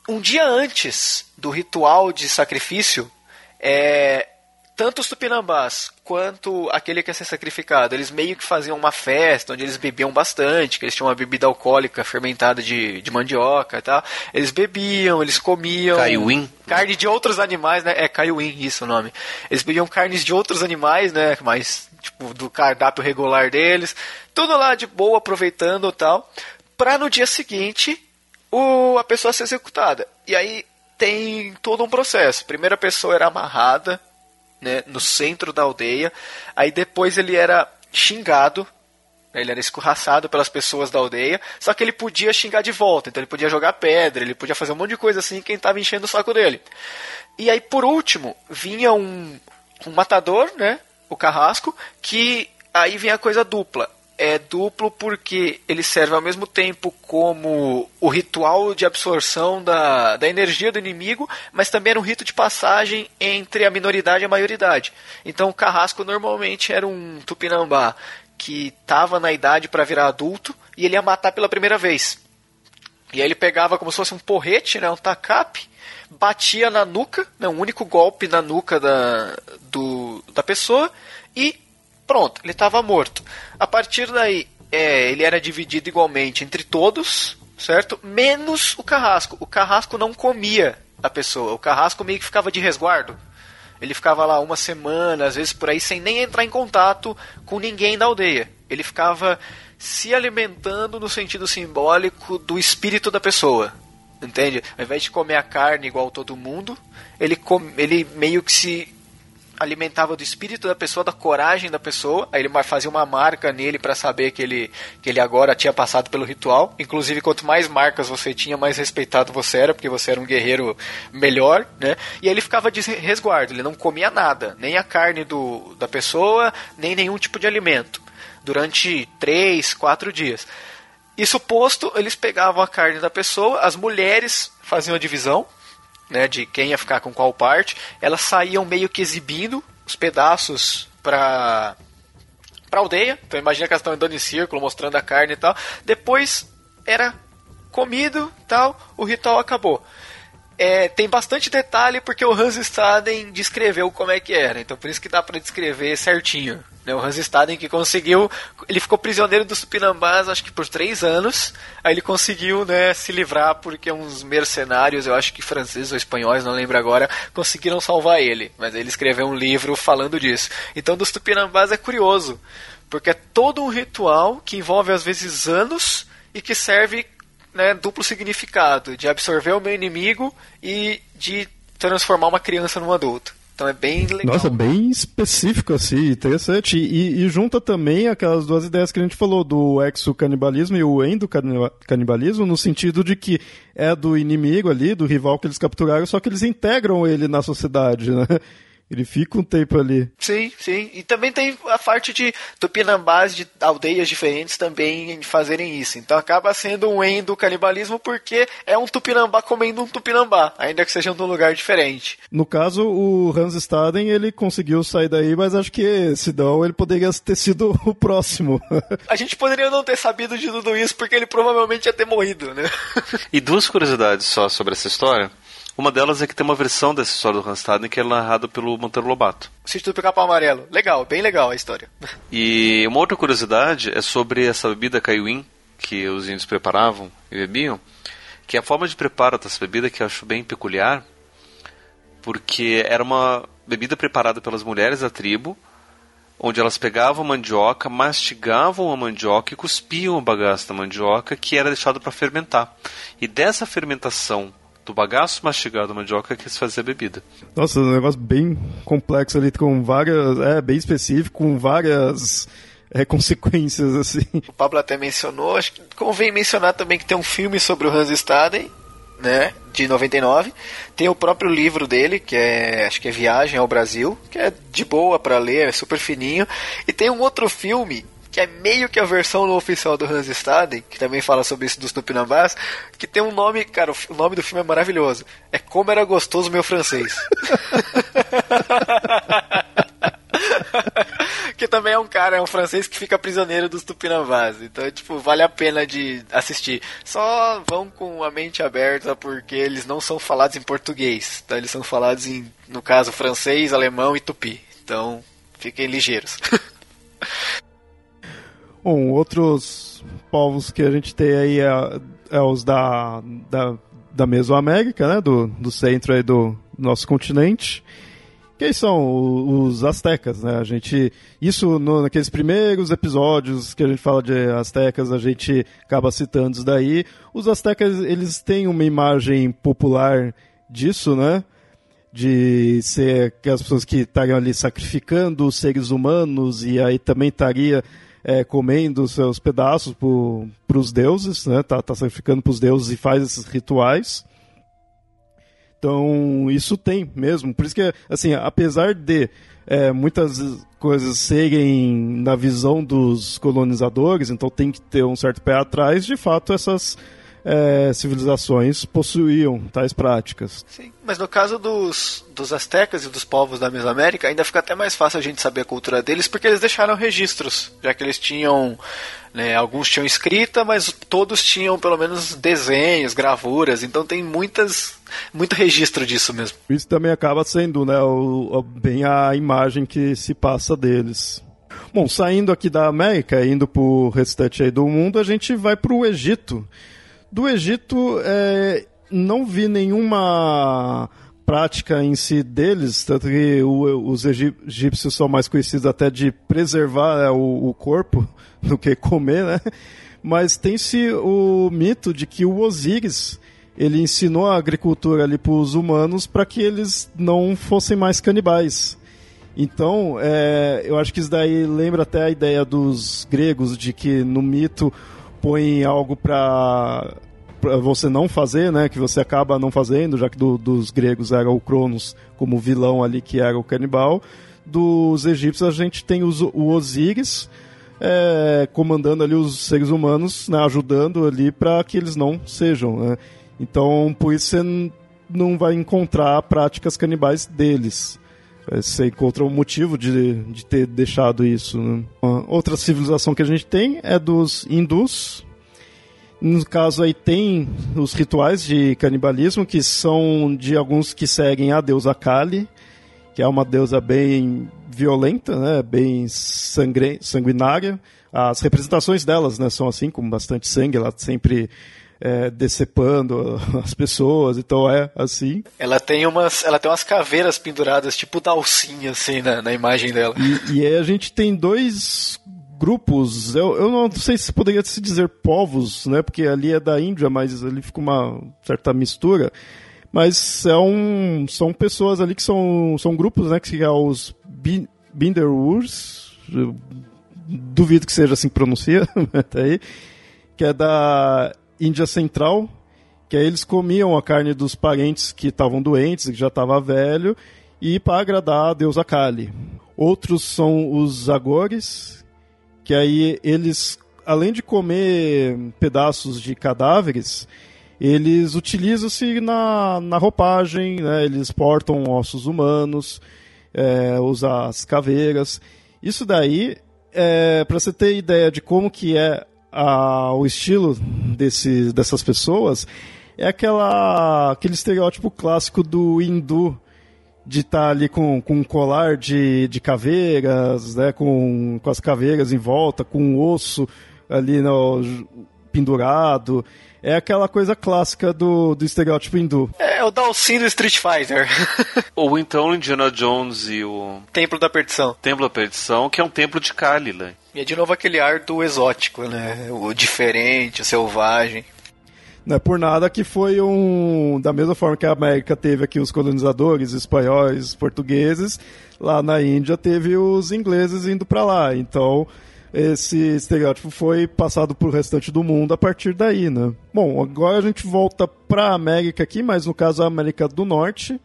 Um dia antes do ritual de sacrifício, é, tanto os tupinambás quanto aquele que ia ser sacrificado, eles meio que faziam uma festa onde eles bebiam bastante, que eles tinham uma bebida alcoólica fermentada de, de mandioca e tal. Eles bebiam, eles comiam. Caiuim? Carne de outros animais, né? É caiuim, isso o nome. Eles bebiam carnes de outros animais, né? Mais, tipo, do cardápio regular deles. Tudo lá de boa, aproveitando e tal. Pra no dia seguinte, o, a pessoa ser executada. E aí tem todo um processo. Primeira pessoa era amarrada né, no centro da aldeia. Aí depois ele era xingado, né, ele era escorraçado pelas pessoas da aldeia, só que ele podia xingar de volta, então ele podia jogar pedra, ele podia fazer um monte de coisa assim quem estava enchendo o saco dele. E aí por último vinha um, um matador, né, o carrasco, que aí vinha a coisa dupla é duplo porque ele serve ao mesmo tempo como o ritual de absorção da, da energia do inimigo, mas também era um rito de passagem entre a minoridade e a maioridade. Então o carrasco normalmente era um tupinambá que estava na idade para virar adulto e ele ia matar pela primeira vez. E aí ele pegava como se fosse um porrete, né, um tacape, batia na nuca, né, um único golpe na nuca da, do, da pessoa e Pronto, ele estava morto. A partir daí, é, ele era dividido igualmente entre todos, certo? Menos o carrasco. O carrasco não comia a pessoa. O carrasco meio que ficava de resguardo. Ele ficava lá uma semana, às vezes por aí, sem nem entrar em contato com ninguém da aldeia. Ele ficava se alimentando no sentido simbólico do espírito da pessoa. Entende? Ao invés de comer a carne igual todo mundo, ele, come, ele meio que se alimentava do espírito da pessoa, da coragem da pessoa. Aí ele fazia uma marca nele para saber que ele, que ele agora tinha passado pelo ritual. Inclusive, quanto mais marcas você tinha, mais respeitado você era, porque você era um guerreiro melhor, né? E aí ele ficava de resguardo, ele não comia nada, nem a carne do, da pessoa, nem nenhum tipo de alimento, durante três, quatro dias. Isso posto, eles pegavam a carne da pessoa, as mulheres faziam a divisão, né, de quem ia ficar com qual parte, elas saíam meio que exibindo os pedaços para para aldeia. Então imagina que elas estão andando em círculo, mostrando a carne e tal. Depois era comido, tal, o ritual acabou. É, tem bastante detalhe porque o Hans Staden descreveu como é que era, então por isso que dá para descrever certinho. Né? O Hans Staden que conseguiu, ele ficou prisioneiro dos Tupinambás acho que por três anos, aí ele conseguiu né, se livrar porque uns mercenários, eu acho que franceses ou espanhóis, não lembro agora, conseguiram salvar ele, mas ele escreveu um livro falando disso. Então dos Tupinambás é curioso, porque é todo um ritual que envolve às vezes anos e que serve né, duplo significado, de absorver o meu inimigo e de transformar uma criança num adulto. Então é bem legal. Nossa, bem específico, assim, interessante. E, e junta também aquelas duas ideias que a gente falou, do exo-canibalismo e o endo-canibalismo, no sentido de que é do inimigo ali, do rival que eles capturaram, só que eles integram ele na sociedade, né? Ele fica um tempo ali. Sim, sim. E também tem a parte de tupinambás de aldeias diferentes também fazerem isso. Então acaba sendo um endo canibalismo porque é um tupinambá comendo um tupinambá, ainda que seja num lugar diferente. No caso, o Hans Staden, ele conseguiu sair daí, mas acho que senão ele poderia ter sido o próximo. a gente poderia não ter sabido de tudo isso porque ele provavelmente ia ter morrido, né? e duas curiosidades só sobre essa história. Uma delas é que tem uma versão dessa história do Hans que é narrada pelo Monteiro Lobato. Sítio do Pica-Pau Amarelo. Legal, bem legal a história. E uma outra curiosidade é sobre essa bebida caiuim que os índios preparavam e bebiam, que é a forma de preparo dessa bebida que eu acho bem peculiar, porque era uma bebida preparada pelas mulheres da tribo, onde elas pegavam mandioca, mastigavam a mandioca e cuspiam o bagaço da mandioca que era deixado para fermentar. E dessa fermentação do bagaço mastigado da mandioca que se fazia a bebida. Nossa, um negócio bem complexo ali, com várias. É, bem específico, com várias. É, consequências, assim. O Pablo até mencionou, acho que convém mencionar também que tem um filme sobre o Hans Staden, né, de 99. Tem o próprio livro dele, que é, acho que é Viagem ao Brasil, que é de boa para ler, é super fininho. E tem um outro filme que é meio que a versão no oficial do Hans Staden, que também fala sobre isso dos Tupinambás, que tem um nome, cara, o nome do filme é maravilhoso. É Como Era Gostoso Meu Francês. que também é um cara, é um francês que fica prisioneiro dos Tupinambás. Então, tipo, vale a pena de assistir. Só vão com a mente aberta porque eles não são falados em português. Tá? Eles são falados em, no caso, francês, alemão e tupi. Então, fiquem ligeiros. Bom, outros povos que a gente tem aí é, é os da, da, da Mesoamérica, né? Do, do centro aí do nosso continente. Que são os astecas, né? A gente, isso no, naqueles primeiros episódios que a gente fala de astecas, a gente acaba citando isso daí. Os astecas, eles têm uma imagem popular disso, né? de ser aquelas pessoas que estariam ali sacrificando os seres humanos e aí também estaria é, comendo seus pedaços para os deuses, né? Tá, tá sacrificando para os deuses e faz esses rituais. Então, isso tem mesmo. Por isso que, assim, apesar de é, muitas coisas serem na visão dos colonizadores, então tem que ter um certo pé atrás, de fato, essas é, civilizações possuíam tais práticas. Sim, mas no caso dos, dos astecas e dos povos da Mesoamérica, ainda fica até mais fácil a gente saber a cultura deles, porque eles deixaram registros, já que eles tinham. Né, alguns tinham escrita, mas todos tinham pelo menos desenhos, gravuras, então tem muitas, muito registro disso mesmo. Isso também acaba sendo né, o, o, bem a imagem que se passa deles. Bom, saindo aqui da América, indo para o restante aí do mundo, a gente vai para o Egito. Do Egito, é, não vi nenhuma prática em si deles, tanto que o, os egípcios são mais conhecidos até de preservar é, o, o, corpo do que comer, né? Mas tem-se o mito de que o Osíris ele ensinou a agricultura ali para os humanos para que eles não fossem mais canibais. Então, é, eu acho que isso daí lembra até a ideia dos gregos de que no mito põe algo para você não fazer, né, que você acaba não fazendo, já que do, dos gregos era o Cronos como vilão ali que era o canibal. Dos egípcios a gente tem os, o Osíris é, comandando ali os seres humanos, né, ajudando ali para que eles não sejam. Né? Então, por isso você não vai encontrar práticas canibais deles. É, você encontra um motivo de, de ter deixado isso. Né? Outra civilização que a gente tem é dos hindus. No caso aí tem os rituais de canibalismo, que são de alguns que seguem a deusa Kali, que é uma deusa bem violenta, né, bem sangre, sanguinária. As representações delas né, são assim, com bastante sangue, ela sempre é, decepando as pessoas, então é assim. Ela tem umas, ela tem umas caveiras penduradas, tipo dalcinha, assim, na, na imagem dela. E, e aí a gente tem dois grupos, eu, eu não sei se poderia se dizer povos, né, porque ali é da Índia, mas ali fica uma certa mistura, Mas é um, são pessoas ali que são, são grupos, né? Que é os Bin- Binderwurs. Duvido que seja assim que pronuncia, tá aí. Que é da Índia Central. Que aí eles comiam a carne dos parentes que estavam doentes, que já estava velho, e para agradar a deusa Kali. Outros são os Agores, que aí eles, além de comer pedaços de cadáveres, eles utilizam-se na, na roupagem, né? eles portam ossos humanos, é, usam as caveiras. Isso daí, é, para você ter ideia de como que é a- o estilo desse, dessas pessoas, é aquela, aquele estereótipo clássico do hindu, de estar ali com, com um colar de, de caveiras, né, com, com as caveiras em volta, com um osso ali no, pendurado. É aquela coisa clássica do, do estereótipo hindu. É o Dalsin do Street Fighter. Ou então Indiana Jones e o Templo da Perdição. Templo da Perdição, que é um templo de Kali, né? E é de novo aquele ar do exótico, né? O diferente, o selvagem. Não é por nada que foi um. Da mesma forma que a América teve aqui os colonizadores espanhóis, portugueses, lá na Índia teve os ingleses indo para lá. Então, esse estereótipo foi passado pro restante do mundo a partir daí, né? Bom, agora a gente volta para a América aqui, mas no caso a América do Norte,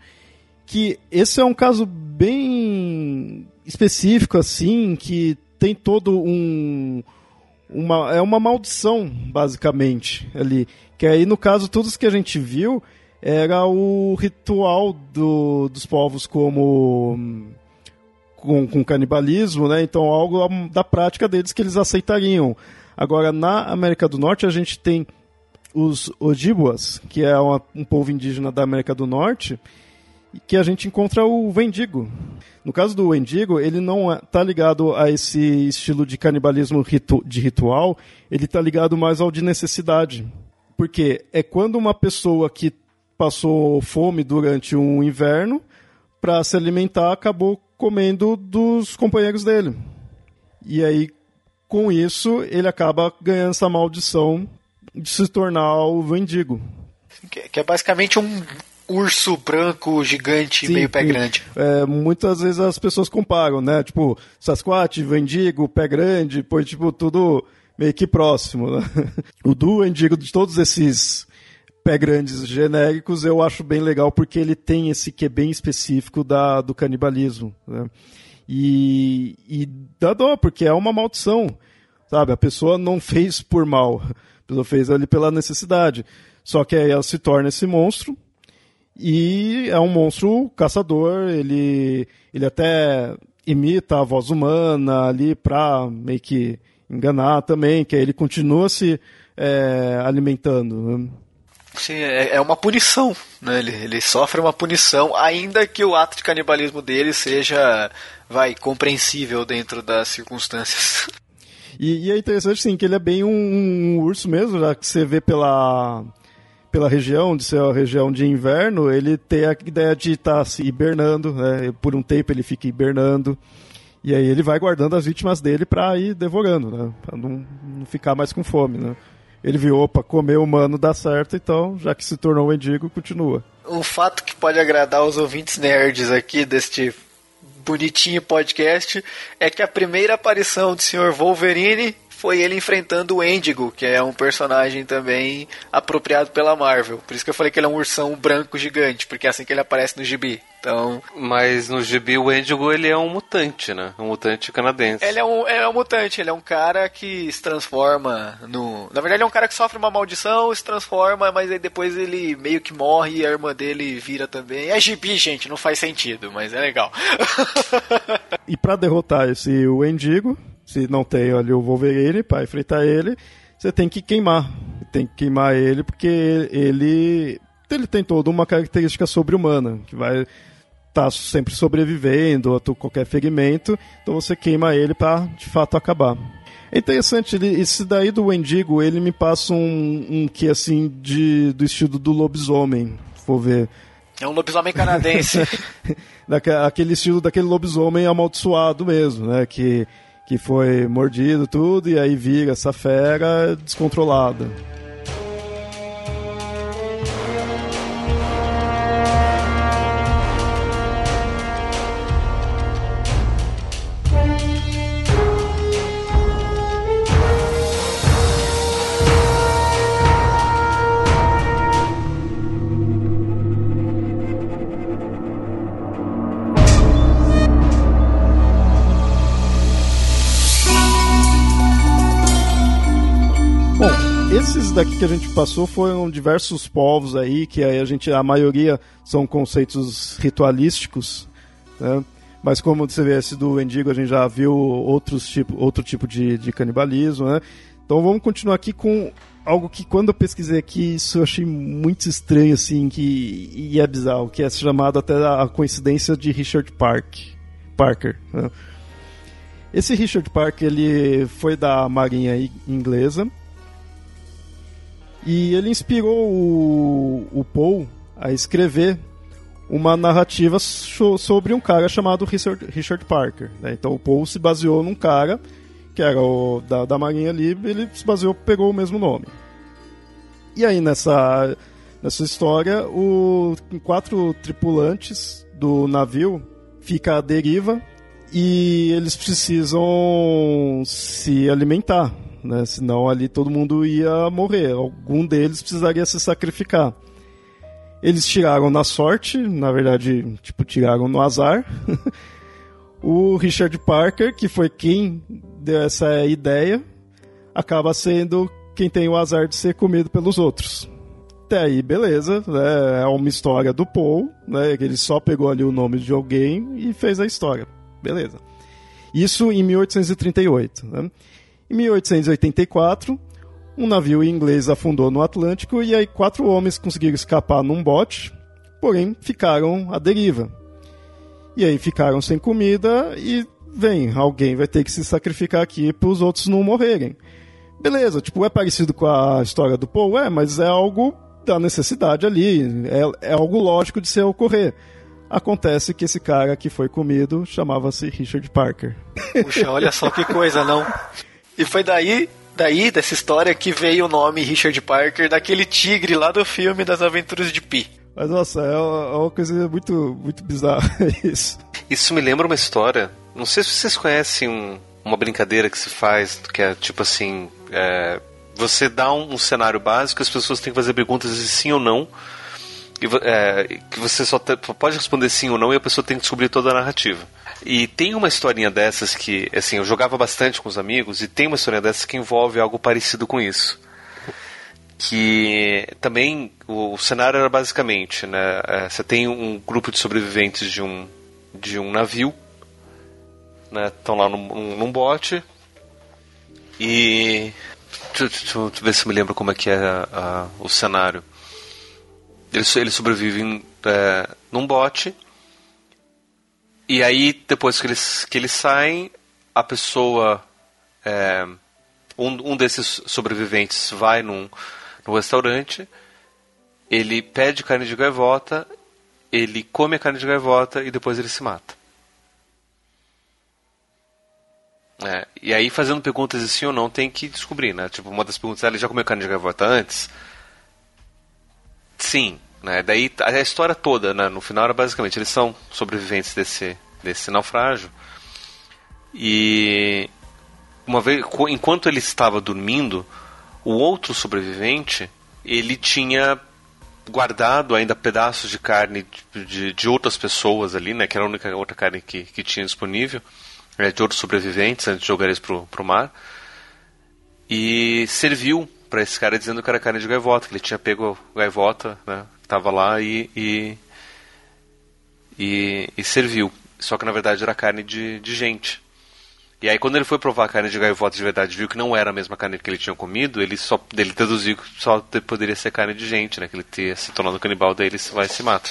que esse é um caso bem específico, assim, que tem todo um uma, é uma maldição, basicamente, ali. Que aí, no caso, todos que a gente viu era o ritual do, dos povos como com, com canibalismo, né? Então, algo da prática deles que eles aceitariam. Agora, na América do Norte, a gente tem os Ojibwas, que é uma- um povo indígena da América do Norte, que a gente encontra o Wendigo. No caso do Wendigo, ele não está ligado a esse estilo de canibalismo ritu- de ritual, ele está ligado mais ao de necessidade. Porque é quando uma pessoa que passou fome durante um inverno, para se alimentar, acabou comendo dos companheiros dele. E aí, com isso, ele acaba ganhando essa maldição de se tornar o Wendigo. Que, é basicamente um urso branco gigante, Sim, meio pé grande. É, muitas vezes as pessoas comparam, né? Tipo, Sasquatch, Vendigo, Pé Grande, pois, tipo, tudo meio que próximo, né? O do Vendigo, de todos esses pé grandes genéricos, eu acho bem legal porque ele tem esse que bem específico da, do canibalismo, né? E, e dá dó, porque é uma maldição, sabe? A pessoa não fez por mal, a pessoa fez ali pela necessidade. Só que aí ela se torna esse monstro, e é um monstro caçador, ele, ele até imita a voz humana ali pra meio que enganar também, que aí ele continua se é, alimentando. né? Sim, é, é uma punição, né? Ele, ele sofre uma punição, ainda que o ato de canibalismo dele seja, vai, compreensível dentro das circunstâncias. E, e é interessante, sim, que ele é bem um, um urso mesmo, já que você vê pela, pela região, de ser a região de inverno, ele tem a ideia de estar se hibernando, né? Por um tempo ele fica hibernando. E aí ele vai guardando as vítimas dele pra ir devorando, né? Pra não, não ficar mais com fome, né? Ele viu, opa, comer humano dá certo, então, já que se tornou um mendigo, continua. Um fato que pode agradar os ouvintes nerds aqui deste bonitinho podcast é que a primeira aparição do Sr. Wolverine foi ele enfrentando o Endigo, que é um personagem também apropriado pela Marvel. Por isso que eu falei que ele é um ursão branco gigante, porque é assim que ele aparece no gibi. Então, Mas no gibi o Endigo ele é um mutante, né? Um mutante canadense. ele é um, é um mutante, ele é um cara que se transforma no. Na verdade, ele é um cara que sofre uma maldição, se transforma, mas aí depois ele meio que morre e a irmã dele vira também. É gibi, gente, não faz sentido, mas é legal. E pra derrotar esse Wendigo, se não tem ali o Wolverine pra enfrentar ele, você tem que queimar. Tem que queimar ele porque ele ele tem toda uma característica sobre-humana, que vai estar sempre sobrevivendo a qualquer ferimento, então você queima ele pra de fato acabar. É interessante, ele, esse daí do Wendigo, ele me passa um, um que assim de, do estilo do lobisomem, vou ver. É um lobisomem canadense. Aquele estilo daquele lobisomem amaldiçoado mesmo, né? Que, que foi mordido tudo e aí vira essa fera descontrolada. Esses daqui que a gente passou foram diversos povos aí, que aí a gente, a maioria são conceitos ritualísticos, né? Mas como você vê esse do Wendigo, a gente já viu outros tipo, outro tipo de, de canibalismo, né? Então vamos continuar aqui com algo que quando eu pesquisei aqui, isso eu achei muito estranho, assim, que, e é bizarro, que é chamado até a coincidência de Richard Park, Parker. Né? Esse Richard Parker, ele foi da marinha inglesa, e ele inspirou o, o Poe a escrever uma narrativa so, sobre um cara chamado Richard, Richard Parker. Né? Então o Poe se baseou num cara que era o da, da Marinha Livre, ele se baseou, pegou o mesmo nome. E aí nessa, nessa história, o, quatro tripulantes do navio fica à deriva e eles precisam se alimentar né? Senão ali todo mundo ia morrer. Algum deles precisaria se sacrificar. Eles tiraram na sorte, na verdade, tipo, tiraram no azar. o Richard Parker, que foi quem deu essa ideia, acaba sendo quem tem o azar de ser comido pelos outros. Até aí, beleza, né? É uma história do Paul, né? Ele só pegou ali o nome de alguém e fez a história. Beleza. Isso em 1838. Né? Em 1884, um navio inglês afundou no Atlântico e aí quatro homens conseguiram escapar num bote, porém ficaram à deriva. E aí ficaram sem comida e vem, alguém vai ter que se sacrificar aqui para os outros não morrerem. Beleza, tipo, é parecido com a história do Paul, é, mas é algo da necessidade ali, é, é algo lógico de se ocorrer. Acontece que esse cara que foi comido chamava-se Richard Parker. Puxa, olha só que coisa, não. E foi daí, daí dessa história que veio o nome Richard Parker daquele tigre lá do filme das Aventuras de Pi. Mas nossa, é uma, é uma coisa muito, muito bizarra isso. Isso me lembra uma história. Não sei se vocês conhecem um, uma brincadeira que se faz, que é tipo assim. É, você dá um, um, cenário básico, as pessoas têm que fazer perguntas de sim ou não. E, é, que você só te, pode responder sim ou não e a pessoa tem que descobrir toda a narrativa. E tem uma historinha dessas que, assim, eu jogava bastante com os amigos e tem uma historinha dessas que envolve algo parecido com isso. Que também o, o cenário era basicamente, né? É, você tem um grupo de sobreviventes de um, de um navio, né? Estão lá num, num bote e Deixa, eu ver se eu me lembro como é que é a, a, o cenário. Eles, eles sobrevivem é, num bote e aí, depois que eles, que eles saem, a pessoa. É, um, um desses sobreviventes vai num, num restaurante, ele pede carne de gaivota, ele come a carne de gaivota e depois ele se mata. É, e aí, fazendo perguntas de sim ou não, tem que descobrir, né? Tipo, uma das perguntas é: ele já comeu carne de gaivota antes? Sim. Né? Daí a história toda, né? no final era basicamente eles são sobreviventes desse, desse naufrágio. E uma vez, enquanto ele estava dormindo, o outro sobrevivente ele tinha guardado ainda pedaços de carne de, de, de, outras pessoas ali, né? Que era a única outra carne que, que tinha disponível, né, de outros sobreviventes antes de jogar eles pro, pro mar. E serviu para esse cara dizendo que era carne de gaivota, que ele tinha pego gaivota, né? Tava lá e, e, e, e serviu. Só que na verdade era carne de, de gente. E aí quando ele foi provar a carne de gaivota de verdade, viu que não era a mesma carne que ele tinha comido, ele só ele deduziu que só poderia ser carne de gente, né? Que ele teria se tornado canibal, daí ele vai se mata.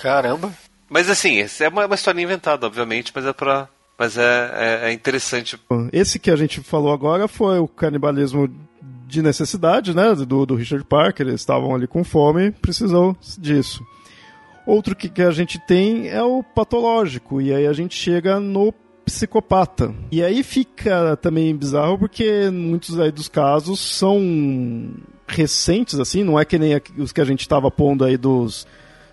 Caramba! Mas assim, é uma, uma história inventada, obviamente, mas é pra. Mas é, é, é interessante. Esse que a gente falou agora foi o canibalismo de necessidade, né, do, do Richard Parker, eles estavam ali com fome, precisou disso. Outro que, que a gente tem é o patológico, e aí a gente chega no psicopata. E aí fica também bizarro porque muitos aí dos casos são recentes, assim, não é que nem os que a gente estava pondo aí dos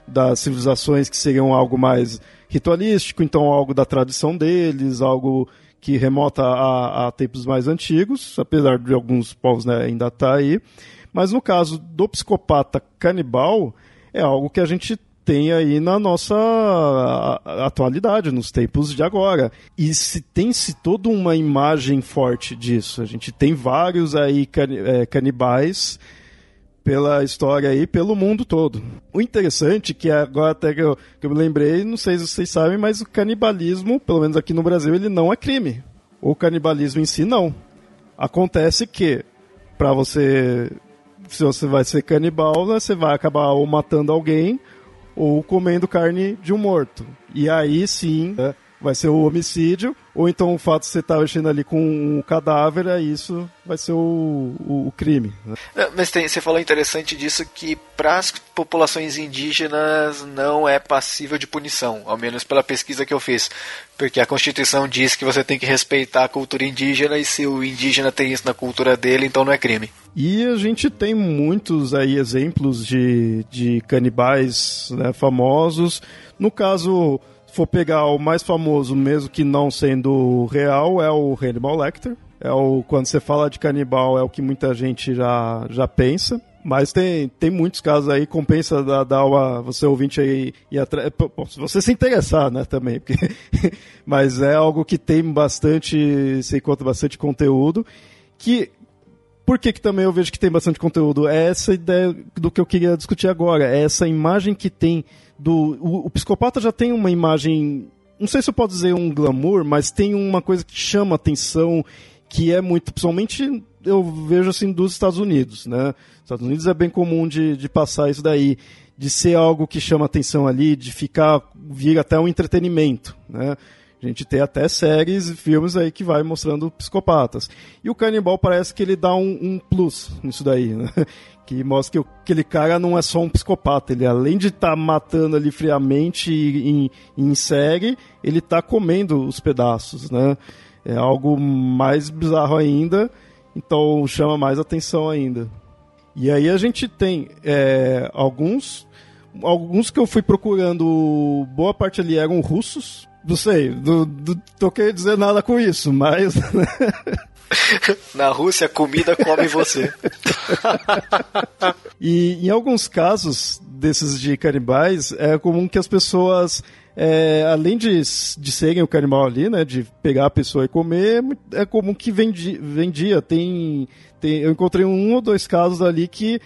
das civilizações que seriam algo mais ritualístico, então algo da tradição deles, algo que remota a, a tempos mais antigos, apesar de alguns povos né, ainda estar tá aí. Mas no caso do psicopata canibal, é algo que a gente tem aí na nossa atualidade, nos tempos de agora. E se tem-se toda uma imagem forte disso. A gente tem vários aí é, canibais pela história aí, pelo mundo todo. O interessante, que agora até que eu, que eu me lembrei, não sei se vocês sabem, mas o canibalismo, pelo menos aqui no Brasil, ele não é crime. O canibalismo em si, não. Acontece que, para você se você vai ser canibal, né, você vai acabar ou matando alguém ou comendo carne de um morto. E aí sim né, vai ser o homicídio, ou então o fato de você estar tá mexendo ali com um cadáver, isso vai ser o, o, o crime. Né? Mas tem, você falou interessante disso que para as populações indígenas não é passível de punição, ao menos pela pesquisa que eu fiz. Porque a Constituição diz que você tem que respeitar a cultura indígena e se o indígena tem isso na cultura dele, então não é crime. E a gente tem muitos aí exemplos de, de canibais né, famosos. No caso, for pegar o mais famoso, mesmo que não sendo real, é o Hannibal Lecter. É o, quando você fala de canibal, é o que muita gente já, já pensa. Mas tem, tem muitos casos aí, compensa dar, dar uma, você ouvinte aí e atrás. Se você se interessar, né, também. Porque, mas é algo que tem bastante. Você encontra bastante conteúdo. Que por que, que também eu vejo que tem bastante conteúdo? É essa ideia do que eu queria discutir agora. É essa imagem que tem do. O, o psicopata já tem uma imagem. Não sei se eu posso dizer um glamour, mas tem uma coisa que chama atenção, que é muito. Principalmente eu vejo assim dos Estados Unidos, né? Estados Unidos é bem comum de, de passar isso daí, de ser algo que chama atenção ali, de ficar vir até um entretenimento, né? A gente tem até séries e filmes aí que vai mostrando psicopatas. E o Canibal parece que ele dá um, um plus nisso daí, né? Que mostra que aquele cara não é só um psicopata. Ele, além de estar tá matando ali friamente em, em série, ele está comendo os pedaços, né? É algo mais bizarro ainda, então chama mais atenção ainda. E aí a gente tem é, alguns alguns que eu fui procurando, boa parte ali eram russos, não sei, não, não tô querendo dizer nada com isso, mas. Na Rússia, a comida come você. e em alguns casos desses de canibais, é comum que as pessoas, é, além de, de serem o canibal ali, né, de pegar a pessoa e comer, é comum que vendi, vendia. Tem, tem, eu encontrei um ou dois casos ali que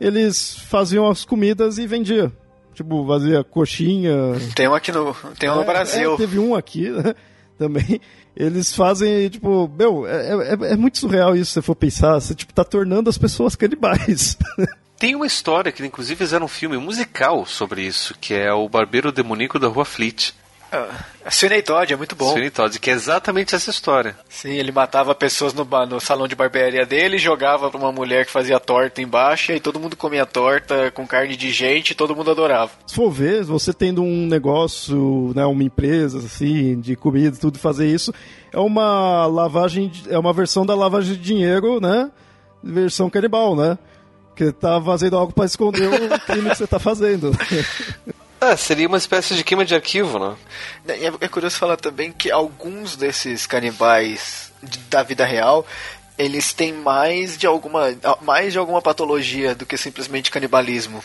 eles faziam as comidas e vendiam tipo, fazia coxinha. Tem um aqui no, tem um no é, Brasil. É, teve um aqui, né, também. Eles fazem, tipo, meu, é, é, é, muito surreal isso, se você for pensar. Você, tipo, tá tornando as pessoas canibais. Tem uma história que, inclusive, fizeram um filme musical sobre isso, que é o Barbeiro Demoníaco da Rua Fleet. Uh, Sweeney Todd é muito bom. Sweeney Todd, que é exatamente essa história. Sim, ele matava pessoas no, no salão de barbearia dele, jogava pra uma mulher que fazia torta embaixo, e todo mundo comia torta com carne de gente e todo mundo adorava. Se for ver, você tendo um negócio, né, uma empresa assim, de comida e tudo, fazer isso, é uma lavagem, é uma versão da lavagem de dinheiro, né? Versão canibal, né? Que tá fazendo algo para esconder o crime que você tá fazendo. É, seria uma espécie de queima de arquivo, né? É, é curioso falar também que alguns desses canibais da vida real eles têm mais de alguma mais de alguma patologia do que simplesmente canibalismo.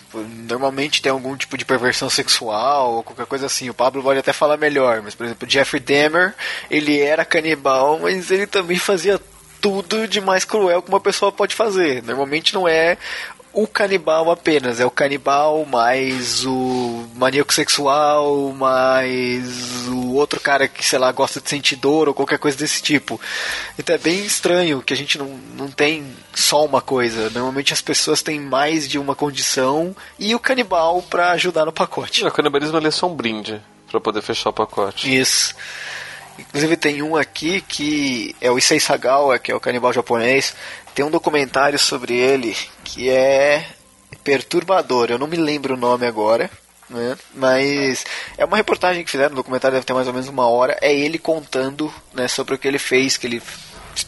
Normalmente tem algum tipo de perversão sexual ou qualquer coisa assim. O Pablo pode até falar melhor, mas por exemplo, Jeffrey Dahmer, ele era canibal, mas ele também fazia tudo de mais cruel que uma pessoa pode fazer. Normalmente não é o canibal apenas, é o canibal mais o maníaco sexual, mais o outro cara que, sei lá, gosta de sentir dor ou qualquer coisa desse tipo. Então é bem estranho que a gente não, não tem só uma coisa. Normalmente as pessoas têm mais de uma condição e o canibal para ajudar no pacote. O canibalismo é só um brinde para poder fechar o pacote. Isso. Inclusive tem um aqui que é o Issei Sagawa, que é o canibal japonês, tem um documentário sobre ele que é perturbador. Eu não me lembro o nome agora, né? Mas é uma reportagem que fizeram, no documentário deve ter mais ou menos uma hora. É ele contando né, sobre o que ele fez, que ele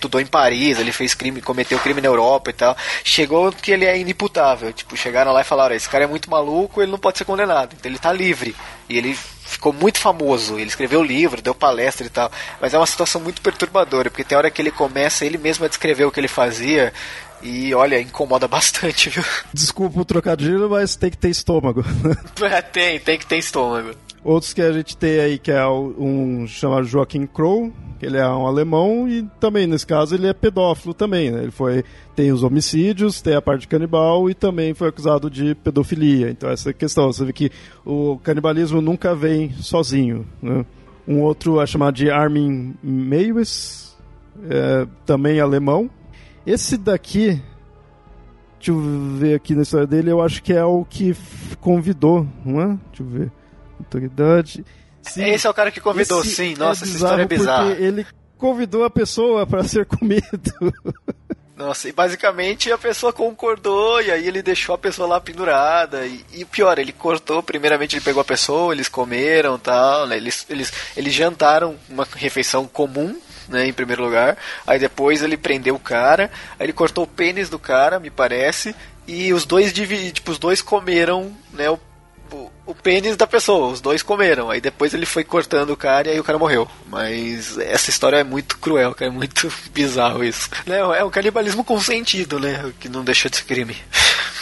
estudou em Paris, ele fez crime, cometeu crime na Europa e tal. Chegou que ele é inimputável. Tipo, chegaram lá e falaram: esse cara é muito maluco, ele não pode ser condenado. Então ele tá livre. E ele ficou muito famoso. Ele escreveu livro, deu palestra e tal. Mas é uma situação muito perturbadora, porque tem hora que ele começa ele mesmo a descrever o que ele fazia. E olha, incomoda bastante, viu? Desculpa o trocadilho, mas tem que ter estômago. É, tem, tem que ter estômago. Outros que a gente tem aí, que é um chamado Joaquim Crow, ele é um alemão e também, nesse caso, ele é pedófilo também, né? Ele foi, tem os homicídios, tem a parte canibal e também foi acusado de pedofilia. Então essa é questão, você vê que o canibalismo nunca vem sozinho, né? Um outro é chamado de Armin Meiwes, é, também alemão. Esse daqui, deixa eu ver aqui na história dele, eu acho que é o que convidou, não é? Deixa eu ver. Autoridade. Sim, Esse é o cara que convidou, esse sim. Nossa, é essa história é bizarra. Ele convidou a pessoa para ser comido. Nossa, e basicamente a pessoa concordou e aí ele deixou a pessoa lá pendurada. E, e o pior, ele cortou, primeiramente ele pegou a pessoa, eles comeram tal, né? Eles, eles, eles jantaram uma refeição comum, né, em primeiro lugar. Aí depois ele prendeu o cara, aí ele cortou o pênis do cara, me parece, e os dois divi- tipo, os dois comeram, né, o, o, pênis da pessoa, os dois comeram. Aí depois ele foi cortando o cara e aí o cara morreu. Mas essa história é muito cruel, cara, é muito bizarro isso. Né, É um canibalismo consentido, né? Que não deixa de ser crime.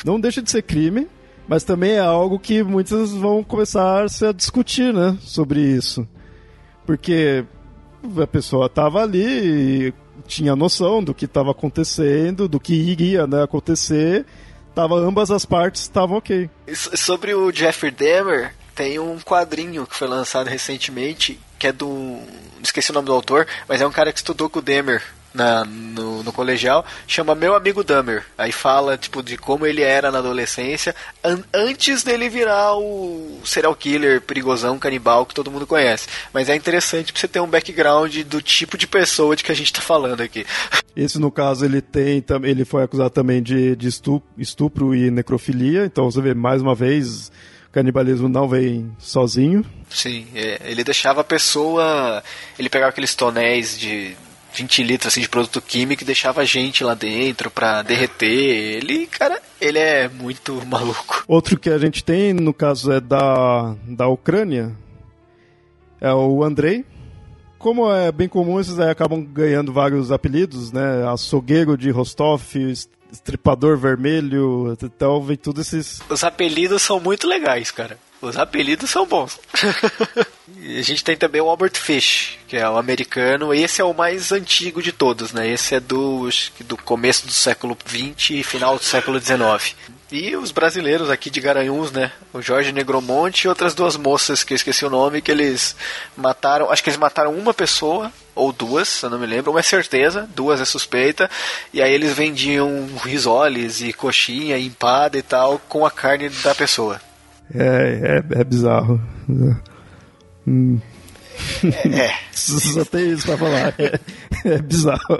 Não deixa de ser crime, mas também é algo que muitos vão começar a discutir, né, sobre isso. Porque a pessoa estava ali e tinha noção do que estava acontecendo, do que iria né, acontecer, tava ambas as partes estavam ok. So- Sobre o Jeffrey Dahmer, tem um quadrinho que foi lançado recentemente, que é do. Esqueci o nome do autor, mas é um cara que estudou com o Dahmer na, no, no colegial, chama Meu Amigo Dahmer. Aí fala, tipo, de como ele era na adolescência, an- antes dele virar o serial killer, perigosão, canibal, que todo mundo conhece. Mas é interessante pra você ter um background do tipo de pessoa de que a gente tá falando aqui. Esse, no caso, ele tem ele foi acusado também de, de estu- estupro e necrofilia, então você vê, mais uma vez, canibalismo não vem sozinho. Sim, é, ele deixava a pessoa. Ele pegava aqueles tonéis de 20 litros assim, de produto químico e deixava a gente lá dentro pra derreter. Ele, cara, ele é muito maluco. Outro que a gente tem, no caso, é da, da Ucrânia, é o Andrei. Como é bem comum, esses aí acabam ganhando vários apelidos, né? Açougueiro de Rostov, est- estripador vermelho, então vem tudo esses... Os apelidos são muito legais, cara. Os apelidos são bons. A gente tem também o Albert Fish, que é o americano. Esse é o mais antigo de todos, né? Esse é do, do começo do século XX e final do século XIX. E os brasileiros aqui de Garanhuns, né? O Jorge Negromonte e outras duas moças que eu esqueci o nome, que eles mataram. Acho que eles mataram uma pessoa, ou duas, eu não me lembro, uma é certeza, duas é suspeita. E aí eles vendiam risoles e coxinha, e empada e tal, com a carne da pessoa. É, é, é bizarro. Hum. É. Só tem isso pra falar. É, é bizarro.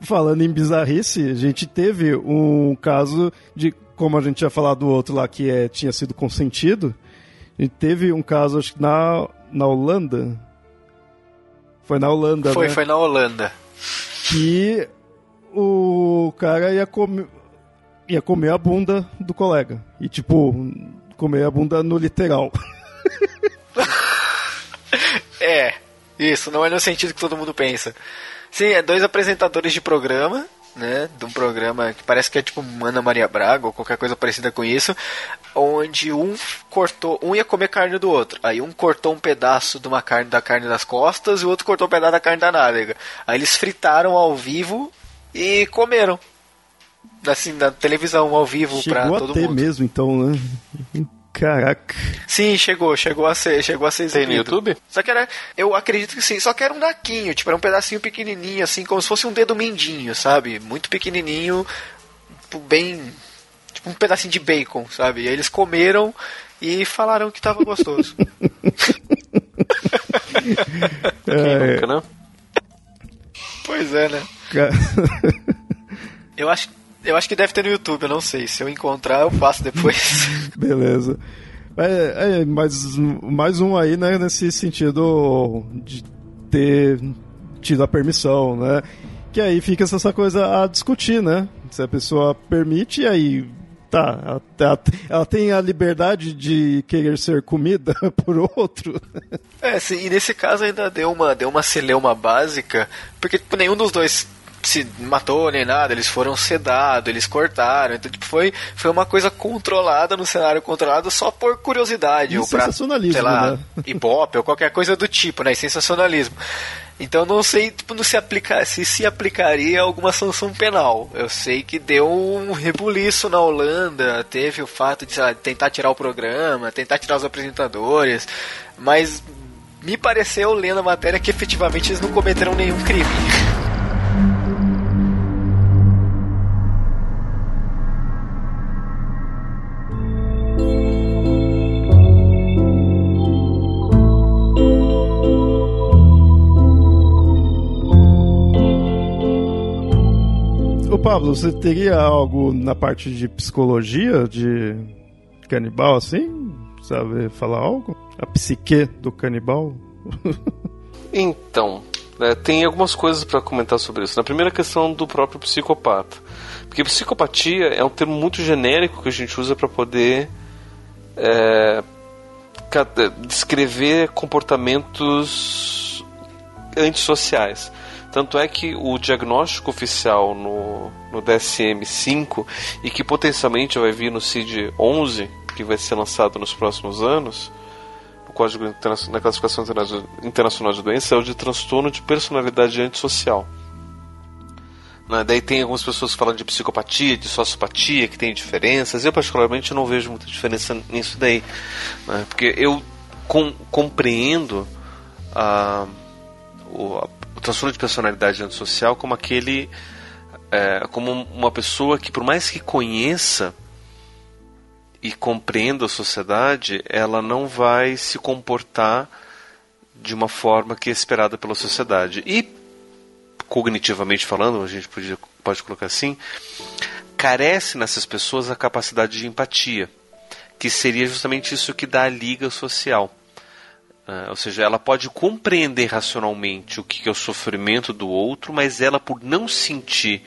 Falando em bizarrice, a gente teve um caso de, como a gente tinha falado do outro lá, que é, tinha sido consentido. A gente teve um caso, acho que na, na Holanda. Foi na Holanda, Foi, né? foi na Holanda. Que o cara ia comer, ia comer a bunda do colega. E, tipo, comer a bunda no literal. É, isso, não é no sentido que todo mundo pensa. Sim, é dois apresentadores de programa, né? De um programa que parece que é tipo Ana Maria Braga ou qualquer coisa parecida com isso, onde um cortou, um ia comer carne do outro. Aí um cortou um pedaço de uma carne da carne das costas e o outro cortou um pedaço da carne da nádega. Aí eles fritaram ao vivo e comeram. Assim, na televisão ao vivo pra Chegou a todo ter mundo. mesmo, então, né? Caraca. Sim, chegou, chegou a ser, chegou a ser Tem no exibido. YouTube? Só que era, eu acredito que sim, só que era um naquinho, tipo, era um pedacinho pequenininho, assim, como se fosse um dedo mindinho, sabe? Muito pequenininho, tipo, bem, tipo um pedacinho de bacon, sabe? E aí eles comeram e falaram que tava gostoso. Quem É, nunca, né? pois é, né? Eu acho, eu acho que deve ter no YouTube, eu não sei. Se eu encontrar, eu passo depois. Beleza. É, é, mais, mais um aí, né, nesse sentido de ter tido a permissão, né? Que aí fica essa coisa a discutir, né? Se a pessoa permite, aí tá, ela, ela- ela tem a liberdade de querer ser comida por outro. É, sim, e nesse caso ainda deu uma, deu uma celeuma básica, porque tipo, nenhum dos dois se matou nem nada, eles foram sedados, eles cortaram. Então, tipo, foi, foi uma coisa controlada no cenário controlado só por curiosidade. E ou pra, sei lá, né? ibope ou qualquer coisa do tipo, né? E sensacionalismo. Então não sei tipo, não se, aplica, se se aplicaria alguma sanção penal. Eu sei que deu um rebuliço na Holanda, teve o fato de lá, tentar tirar o programa, tentar tirar os apresentadores, mas me pareceu lendo a matéria que efetivamente eles não cometeram nenhum crime. Pablo, você teria algo na parte de psicologia de canibal assim? Sabe falar algo? A psique do canibal? Então, né, tem algumas coisas para comentar sobre isso. Na primeira questão do próprio psicopata. Porque psicopatia é um termo muito genérico que a gente usa para poder é, descrever comportamentos antissociais. Tanto é que o diagnóstico oficial no, no DSM-5 e que potencialmente vai vir no CID-11, que vai ser lançado nos próximos anos, o Código na Classificação Interna- Internacional de Doenças, é o de transtorno de personalidade antissocial. Né, Daí tem algumas pessoas que falam de psicopatia, de sociopatia, que tem diferenças. Eu, particularmente, não vejo muita diferença nisso daí. né, Porque eu com- compreendo a, o, a- transtorno de personalidade antissocial como aquele. é, como uma pessoa que, por mais que conheça e compreenda a sociedade, ela não vai se comportar de uma forma que é esperada pela sociedade. E, cognitivamente falando, a gente podia, pode colocar assim, carece nessas pessoas a capacidade de empatia, que seria justamente isso que dá a liga social. Ah, ou seja, ela pode compreender racionalmente o que é o sofrimento do outro, mas ela, por não sentir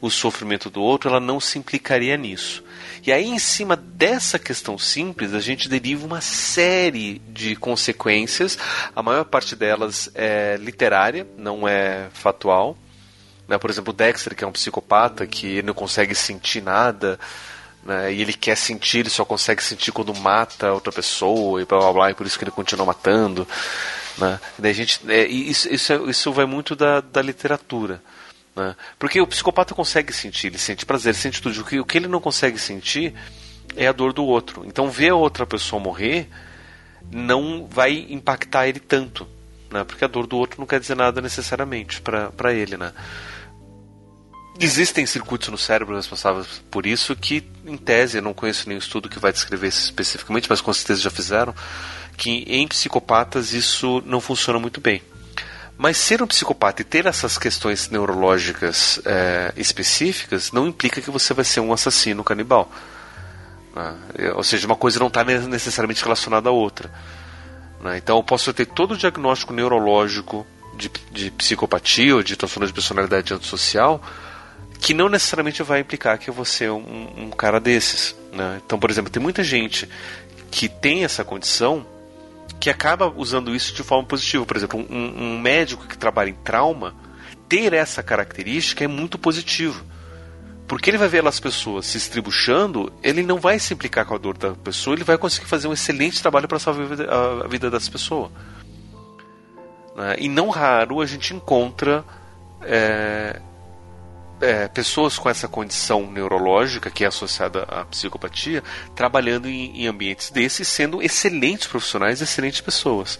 o sofrimento do outro, ela não se implicaria nisso. E aí, em cima dessa questão simples, a gente deriva uma série de consequências. A maior parte delas é literária, não é fatual. Né? Por exemplo, Dexter, que é um psicopata que não consegue sentir nada, né? e ele quer sentir, ele só consegue sentir quando mata outra pessoa, e blá blá blá, e por isso que ele continua matando. Né? Daí a gente, é, e isso, isso, é- isso vai muito da, da literatura. Né? Porque o psicopata consegue sentir, ele sente prazer, ele sente tudo. O que, o que ele não consegue sentir é a dor do outro. Então, ver a outra pessoa morrer não vai impactar ele tanto. Né? Porque a dor do outro não quer dizer nada necessariamente para ele. Né? Existem circuitos no cérebro responsáveis por isso que, em tese, eu não conheço nenhum estudo que vai descrever isso especificamente, mas com certeza já fizeram, que em psicopatas isso não funciona muito bem. Mas ser um psicopata e ter essas questões neurológicas é, específicas não implica que você vai ser um assassino canibal. né? Ou seja, uma coisa não está necessariamente relacionada à outra. né? Então eu posso ter todo o diagnóstico neurológico de, de psicopatia ou de transtorno de personalidade antissocial que não necessariamente vai implicar que eu vou ser um, um cara desses. né? Então, por exemplo, tem muita gente que tem essa condição que acaba usando isso de forma positiva. Por exemplo, um, um médico que trabalha em trauma, ter essa característica é muito positivo. Porque ele vai ver as pessoas se estribuchando, ele não vai se implicar com a dor da pessoa, ele vai conseguir fazer um excelente trabalho para salvar a vida- das pessoas. Né? E não raro a gente encontra é, é, pessoas com essa condição neurológica que é associada à psicopatia trabalhando em, em ambientes desses, sendo excelentes profissionais, excelentes pessoas,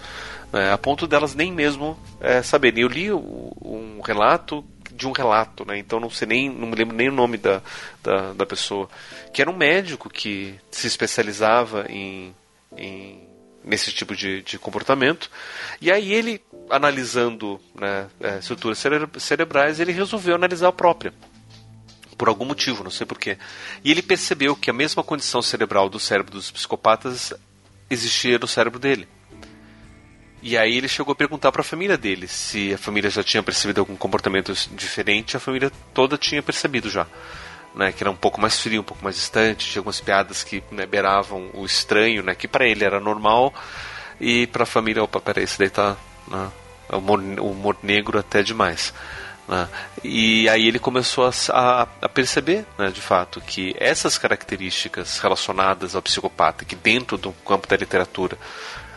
né, a ponto delas nem mesmo é, saberem. Eu li um relato de um relato, né, então não sei nem, não me lembro nem o nome da, da, da pessoa, que era um médico que se especializava em, em nesse tipo de, de comportamento. E aí ele, analisando né, é, estruturas cere- cerebrais, ele resolveu analisar a própria. Por algum motivo, não sei porquê. E ele percebeu que a mesma condição cerebral do cérebro dos psicopatas existia no cérebro dele. E aí ele chegou a perguntar para a família dele se a família já tinha percebido algum comportamento diferente. A família toda tinha percebido já. Né, que era um pouco mais frio, um pouco mais distante, tinha algumas piadas que né, beiravam o estranho, né, que para ele era normal, e para a família, opa, peraí, esse daí tá né, é humor, humor negro até demais. Né? E aí ele começou a, a, perceber, né, de fato, que essas características relacionadas ao psicopata, que dentro do campo da literatura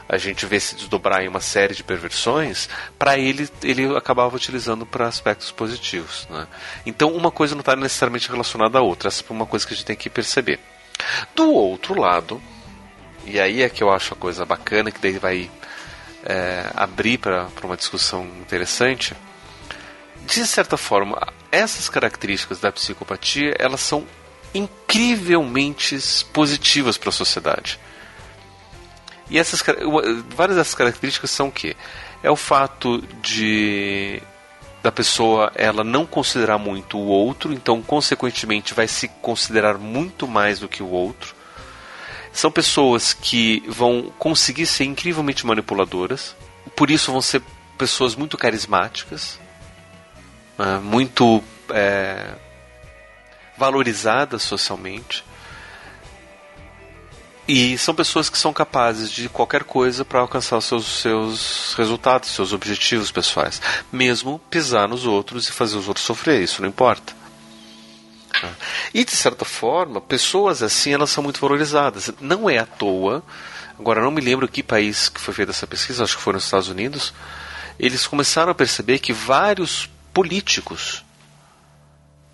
a gente vê se desdobrar em uma série de perversões, para ele ele acabava utilizando para aspectos positivos. Né? Então uma coisa não está necessariamente relacionada à outra, essa é uma coisa que a gente tem que perceber. Do outro lado, e aí é que eu acho a coisa bacana, que daí vai é, abrir para uma discussão interessante, de certa forma, essas características da psicopatia, elas são incrivelmente positivas para a sociedade. E essas várias dessas características são o quê? É o fato de da pessoa ela não considerar muito o outro, então consequentemente vai se considerar muito mais do que o outro. São pessoas que vão conseguir ser incrivelmente manipuladoras, por isso vão ser pessoas muito carismáticas, né, muito é, valorizadas socialmente. E são pessoas que são capazes de qualquer coisa para alcançar os seus, seus resultados, seus objetivos pessoais. Mesmo pisar nos outros e fazer os outros sofrer, isso não importa. E de certa forma, pessoas assim elas são muito valorizadas. Não é à toa, agora não me lembro que país que foi feita essa pesquisa, acho que foi nos Estados Unidos, eles começaram a perceber que vários políticos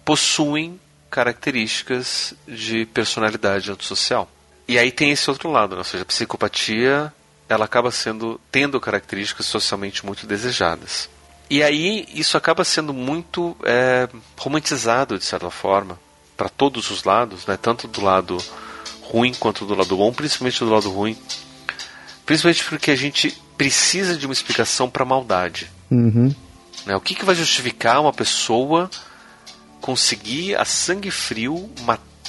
possuem características de personalidade antissocial. E aí tem esse outro lado, né? ou seja, a psicopatia ela acaba sendo tendo características socialmente muito desejadas. E aí isso acaba sendo muito é, romantizado de certa forma para todos os lados, né? tanto do lado ruim quanto do lado bom, principalmente do lado ruim, principalmente porque a gente precisa de uma explicação para a maldade. Uhum. Né? O que, que vai justificar uma pessoa conseguir a sangue frio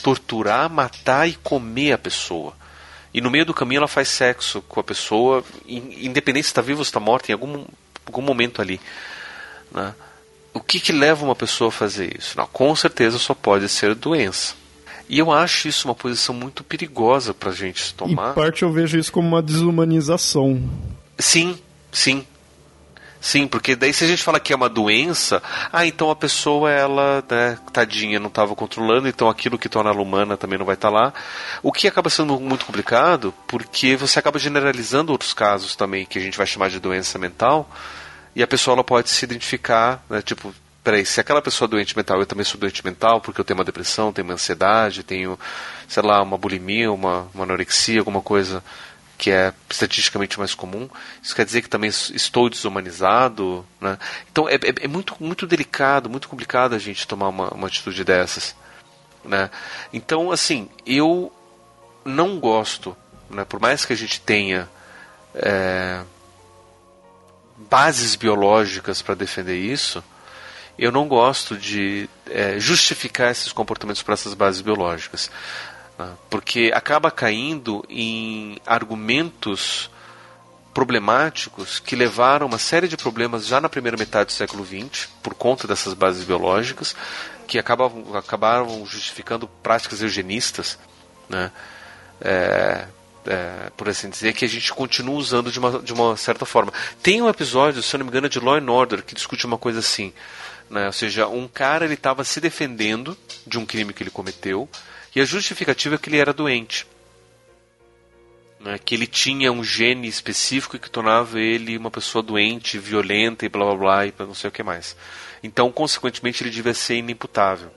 torturar, matar e comer a pessoa? E no meio do caminho ela faz sexo com a pessoa, independente se está viva ou está morta, em algum, algum momento ali. Né? O que, que leva uma pessoa a fazer isso? Não, com certeza só pode ser doença. E eu acho isso uma posição muito perigosa para a gente tomar. Em parte eu vejo isso como uma desumanização. Sim, sim. Sim, porque daí se a gente fala que é uma doença, ah, então a pessoa, ela, né, tadinha, não estava controlando, então aquilo que torna ela humana também não vai estar tá lá. O que acaba sendo muito complicado, porque você acaba generalizando outros casos também, que a gente vai chamar de doença mental, e a pessoa ela pode se identificar, né, tipo, peraí, se aquela pessoa é doente mental, eu também sou doente mental, porque eu tenho uma depressão, tenho uma ansiedade, tenho, sei lá, uma bulimia, uma, uma anorexia, alguma coisa que é estatisticamente mais comum. Isso quer dizer que também estou desumanizado. Né? Então é, é, é muito, muito delicado, muito complicado a gente tomar uma, uma atitude dessas. Né? Então, assim, eu não gosto, né, por mais que a gente tenha é, bases biológicas para defender isso, eu não gosto de é, justificar esses comportamentos para essas bases biológicas. Né? porque acaba caindo em argumentos problemáticos que levaram uma série de problemas já na primeira metade do século XX, por conta dessas bases biológicas, que acabavam, acabaram justificando práticas eugenistas, né? É, é, por assim dizer, que a gente continua usando de uma, de uma certa forma. Tem um episódio, se eu não me engano, de Law and Order, que discute uma coisa assim. Né? Ou seja, um cara ele estava se defendendo de um crime que ele cometeu, e a justificativa é que ele era doente. Né, que ele tinha um gene específico que tornava ele uma pessoa doente, violenta e blá blá blá e não sei o que mais. Então, consequentemente, ele devia ser inimputável.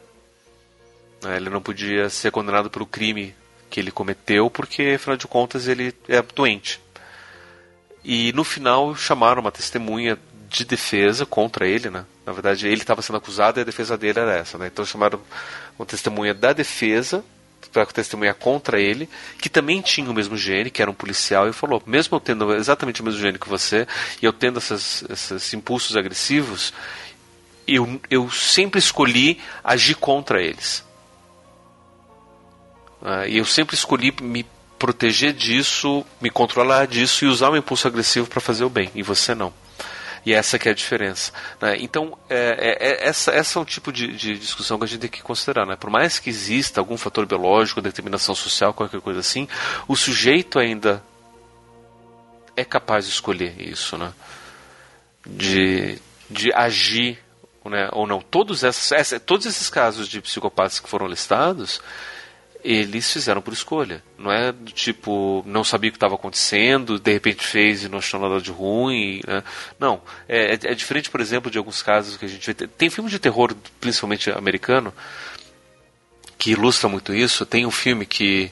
Né, ele não podia ser condenado pelo crime que ele cometeu, porque, afinal de contas, ele é doente. E no final chamaram uma testemunha de defesa contra ele, né? Na verdade, ele estava sendo acusado e a defesa dele era essa, né? Então chamaram uma testemunha da defesa para testemunhar contra ele, que também tinha o mesmo gene, que era um policial, e falou: mesmo eu tendo exatamente o mesmo gene que você, e eu tendo esses impulsos agressivos, eu, eu sempre escolhi agir contra eles. Uh, e eu sempre escolhi me proteger disso, me controlar disso e usar o impulso agressivo para fazer o bem, e você não. E essa que é a diferença. Né? Então, é, é, é, essa, essa é um tipo de, de, discussão que a gente tem que considerar. Né? Por mais que exista algum fator biológico, determinação social, qualquer coisa assim, o sujeito ainda é capaz de escolher isso, né? de, de agir né, ou não, todos, essas, essa, todos esses casos de psicopatas que foram listados, eles fizeram por escolha. Não é do tipo, não sabia o que estava acontecendo, de repente fez e não achou nada de ruim. Né? Não. É, é, é, diferente, por exemplo, de alguns casos que a gente vê. Tem filme de terror, principalmente americano, que ilustra muito isso. Tem um filme que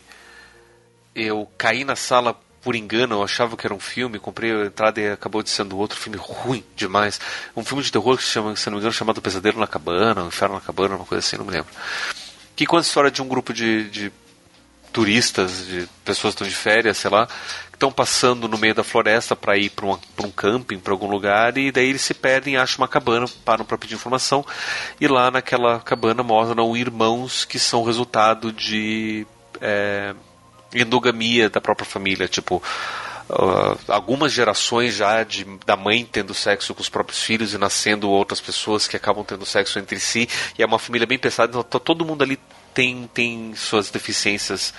eu caí na sala por engano, eu achava que era um filme, comprei a entrada e acabou de sendo outro filme ruim demais. Um filme de terror que se chama, se não me engano, chamado Pesadelo na Cabana, Inferno na Cabana, uma coisa assim, não me lembro que conta a história de um grupo de, de turistas, de pessoas que estão de férias, sei lá, que estão passando no meio da floresta para ir para um, um camping, para algum lugar, e daí eles se perdem, acham uma cabana, param para pedir informação, e lá naquela cabana mostram irmãos que são resultado de é, endogamia da própria família, tipo. Uh, algumas gerações já de, da mãe tendo sexo com os próprios filhos e nascendo outras pessoas que acabam tendo sexo entre si e é uma família bem pesada então tá, todo mundo ali tem, tem suas deficiências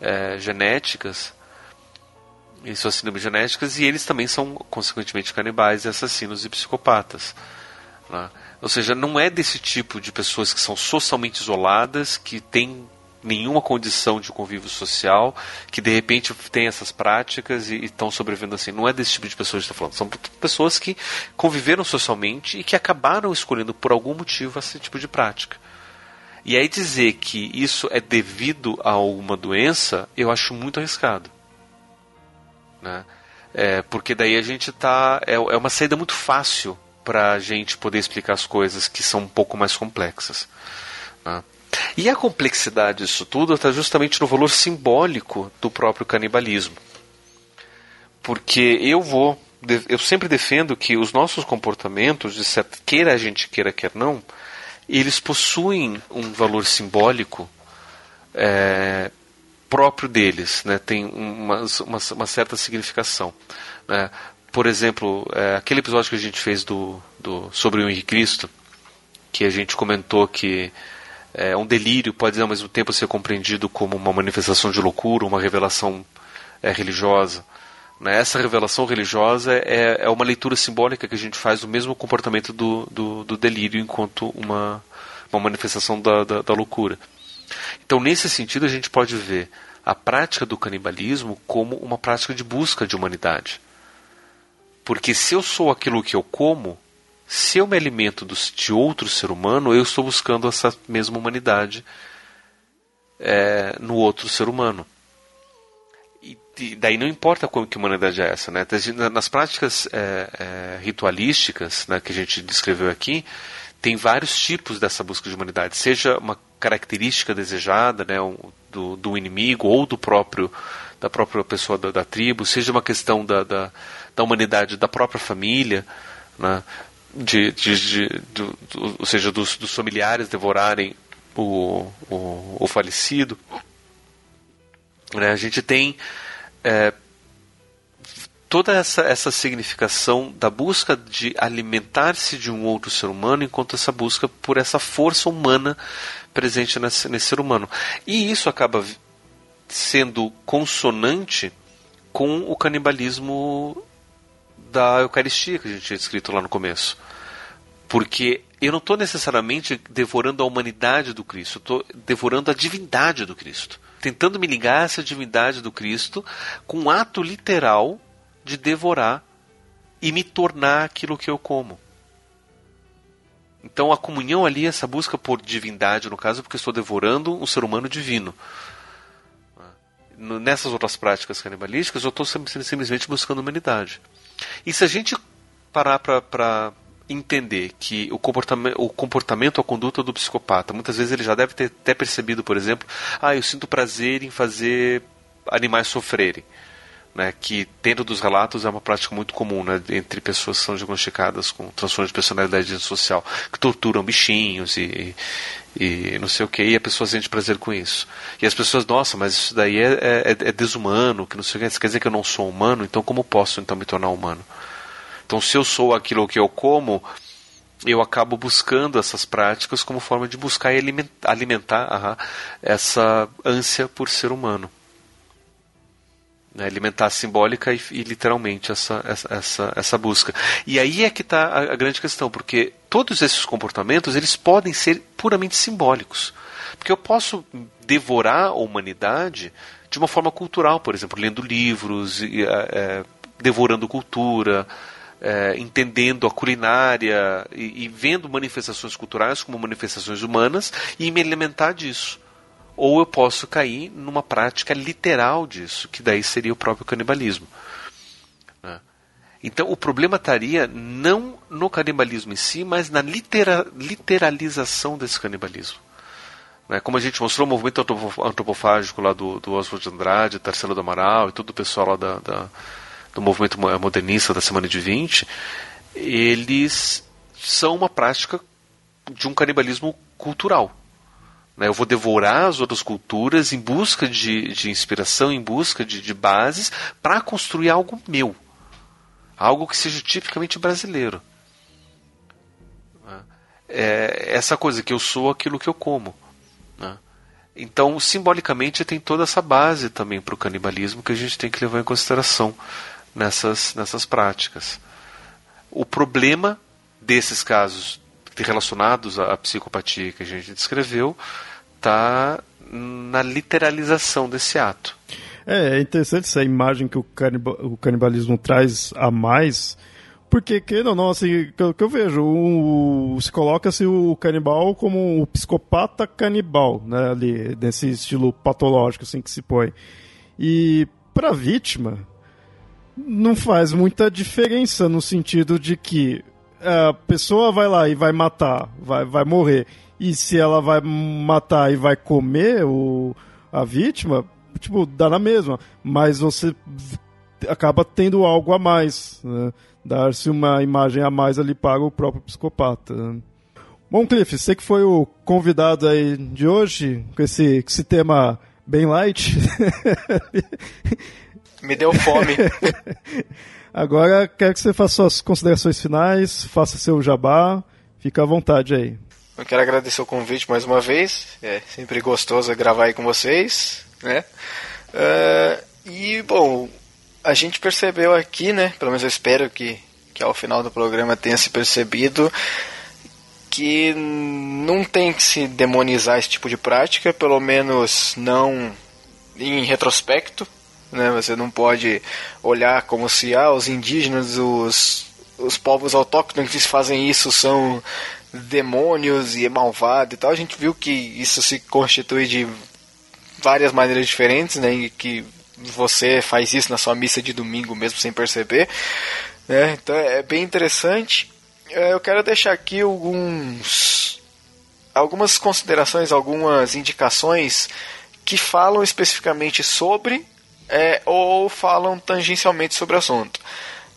é, genéticas e suas síndromes genéticas e eles também são consequentemente canibais assassinos e psicopatas né? ou seja não é desse tipo de pessoas que são socialmente isoladas que têm nenhuma condição de convívio social, que de repente tem essas práticas e estão sobrevivendo assim. Não é desse tipo de pessoas que está falando. São pessoas que conviveram socialmente e que acabaram escolhendo por algum motivo esse tipo de prática. E aí dizer que isso é devido a alguma doença, eu acho muito arriscado. Né? É, porque daí a gente tá. É, é uma saída muito fácil para a gente poder explicar as coisas que são um pouco mais complexas. E a complexidade disso tudo está justamente no valor simbólico do próprio canibalismo. Porque eu vou, eu sempre defendo que os nossos comportamentos, de certo, queira a gente queira, quer não, eles possuem um valor simbólico é, próprio deles, né? tem uma, uma, uma certa significação. Né? Por exemplo, é, aquele episódio que a gente fez do, do, sobre o Henrique Cristo, que a gente comentou que é, um delírio pode ao mesmo tempo ser compreendido como uma manifestação de loucura, uma revelação é, religiosa. Né? Essa revelação religiosa é, é, uma leitura simbólica que a gente faz do mesmo comportamento do, do, do delírio enquanto uma, uma manifestação da, da, da loucura. Então, nesse sentido, a gente pode ver a prática do canibalismo como uma prática de busca de humanidade. Porque se eu sou aquilo que eu como, se eu me alimento de outro ser humano, eu estou buscando essa mesma humanidade é, no outro ser humano. E, e, daí não importa como que humanidade é essa. Né? Nas práticas é, é, ritualísticas né, que a gente descreveu aqui, tem vários tipos dessa busca de humanidade, seja uma característica desejada né, do, do inimigo ou do próprio da própria pessoa da, da tribo, seja uma questão da, da, da humanidade da própria família, né? De, de, de do, do, ou seja, dos, dos familiares devorarem o, o, o falecido. Né? A gente tem é, toda essa, essa significação da busca de alimentar-se de um outro ser humano, enquanto essa busca por essa força humana presente nesse, nesse ser humano. E isso acaba sendo consonante com o canibalismo da Eucaristia que a gente tinha escrito lá no começo. Porque eu não estou necessariamente devorando a humanidade do Cristo, estou devorando a divindade do Cristo. Tentando me ligar a essa divindade do Cristo com um ato literal de devorar e me tornar aquilo que eu como. Então a comunhão ali, essa busca por divindade, no caso, porque estou devorando um ser humano divino. Nessas outras práticas canibalísticas, eu estou simplesmente buscando humanidade. E se a gente parar para entender que o comportamento, o comportamento, a conduta do psicopata, muitas vezes ele já deve ter até percebido, por exemplo, ah, eu sinto prazer em fazer animais sofrerem. Né, que dentro dos relatos é uma prática muito comum né, entre pessoas que são diagnosticadas com transtorno de personalidade social, que torturam bichinhos e, e, não sei o que, e a pessoa sente prazer com isso. E as pessoas, nossa, mas isso daí é, é, é desumano, que não sei o que, isso quer dizer que eu não sou humano, então como posso então me tornar humano? Então, se eu sou aquilo que eu como, eu acabo buscando essas práticas como forma de buscar e alimentar, alimentar essa ânsia por ser humano. Né, alimentar simbólica e, e literalmente essa, essa, essa, essa, busca. E aí é que está a, a, grande questão, porque todos esses comportamentos eles podem ser puramente simbólicos. Porque eu posso devorar a humanidade de uma forma cultural, por exemplo, lendo livros, e, é, devorando cultura, é, entendendo a culinária e, e vendo manifestações culturais como manifestações humanas e me alimentar disso ou eu posso cair numa prática literal disso, que daí seria o próprio canibalismo. Né? Então o problema estaria não no canibalismo em si, mas na litera, literalização desse canibalismo. Né? Como a gente mostrou, o movimento antropofágico lá do, do Oswald de Andrade, Tarcelo do Amaral e todo o pessoal lá da, da, do movimento modernista da Semana de 20, eles são uma prática de um canibalismo cultural. Né? Eu vou devorar as outras culturas em busca de, de inspiração, em busca de, de bases, para construir algo meu. Algo que seja tipicamente brasileiro. É essa coisa que eu sou aquilo que eu como. Né? Então, simbolicamente, tem toda essa base também para o canibalismo que a gente tem que levar em consideração nessas, nessas práticas. O problema desses casos relacionados à psicopatia que a gente descreveu está na literalização desse ato. É, é interessante essa imagem que o, canibal, o canibalismo traz a mais, porque, que não, assim, que, que eu vejo, se coloca-se o canibal como o psicopata canibal, né, ali, nesse estilo patológico, assim, que se põe. E, para a vítima, não faz muita diferença no sentido de que a pessoa vai lá e vai matar, vai, vai morrer, e se ela vai matar e vai comer o, a vítima, tipo, dá na mesma. Mas você acaba tendo algo a mais, né? Dar-se uma imagem a mais ali para o próprio psicopata. Bom, Cliff, você que foi o convidado aí de hoje, com esse, com esse tema bem light. Me deu fome. Agora quero que você faça suas considerações finais, faça seu jabá, fica à vontade aí. Eu quero agradecer o convite mais uma vez, é sempre gostoso gravar aí com vocês, né? Uh, e, bom, a gente percebeu aqui, né, pelo menos eu espero que, que ao final do programa tenha se percebido que não tem que se demonizar esse tipo de prática, pelo menos não em retrospecto, né? Você não pode olhar como se ah, os indígenas, os, os povos autóctones que fazem isso são demônios e malvados e tal. A gente viu que isso se constitui de várias maneiras diferentes, né? E que você faz isso na sua missa de domingo mesmo sem perceber. Né? Então é bem interessante. É, eu quero deixar aqui alguns algumas considerações, algumas indicações que falam especificamente sobre é, ou falam tangencialmente sobre o assunto.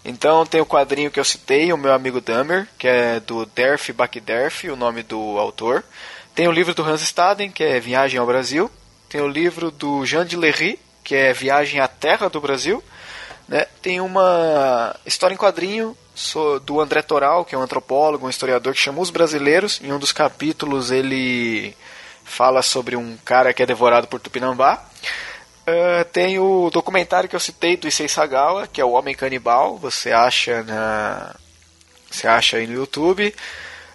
Então tem o quadrinho que eu citei, o meu amigo Dummer, que é do Derf Bakderf, o nome do autor. Tem o livro do Hans Staden, que é Viagem ao Brasil. Tem o livro do Jean de Lery, que é Viagem à Terra do Brasil. Né? Tem uma história em quadrinho do André Toral, que é um antropólogo, um historiador que chama Os Brasileiros. Em um dos capítulos ele fala sobre um cara que é devorado por Tupinambá. Uh, tem o documentário que eu citei do Issei Sagawa, que é o Homem Canibal. Você acha na, você acha aí no YouTube.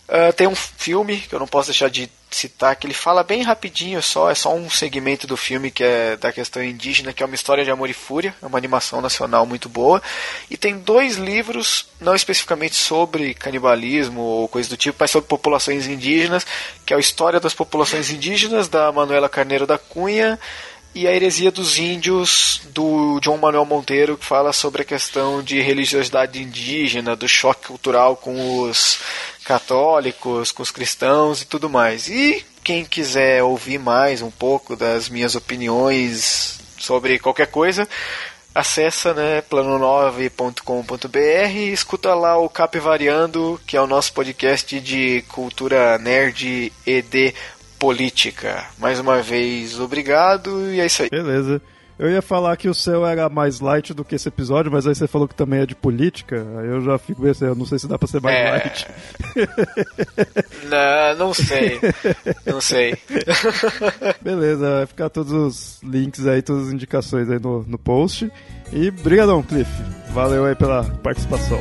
Uh, tem um filme que eu não posso deixar de citar que ele fala bem rapidinho só, é só um segmento do filme que é da questão indígena, que é uma história de amor e fúria, é uma animação nacional muito boa. E tem dois livros, não especificamente sobre canibalismo ou coisa do tipo, mas sobre populações indígenas, que é a História das Populações Indígenas da Manuela Carneiro da Cunha e a heresia dos índios do João Manuel Monteiro que fala sobre a questão de religiosidade indígena, do choque cultural com os católicos, com os cristãos e tudo mais. E quem quiser ouvir mais um pouco das minhas opiniões sobre qualquer coisa, acessa né, plano9.com.br e escuta lá o Cap Variando, que é o nosso podcast de cultura nerd e de política. Mais uma vez, obrigado e é isso aí. Beleza. Eu ia falar que o seu era mais light do que esse episódio, mas aí você falou que também é de política. Aí eu já fico pensando, eu não sei se dá pra ser mais É. light. Não, não sei. Não sei. Beleza, vai ficar todos os links aí, todas as indicações aí no, no post. E brigadão, Cliff. Valeu aí pela participação.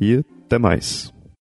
E até mais.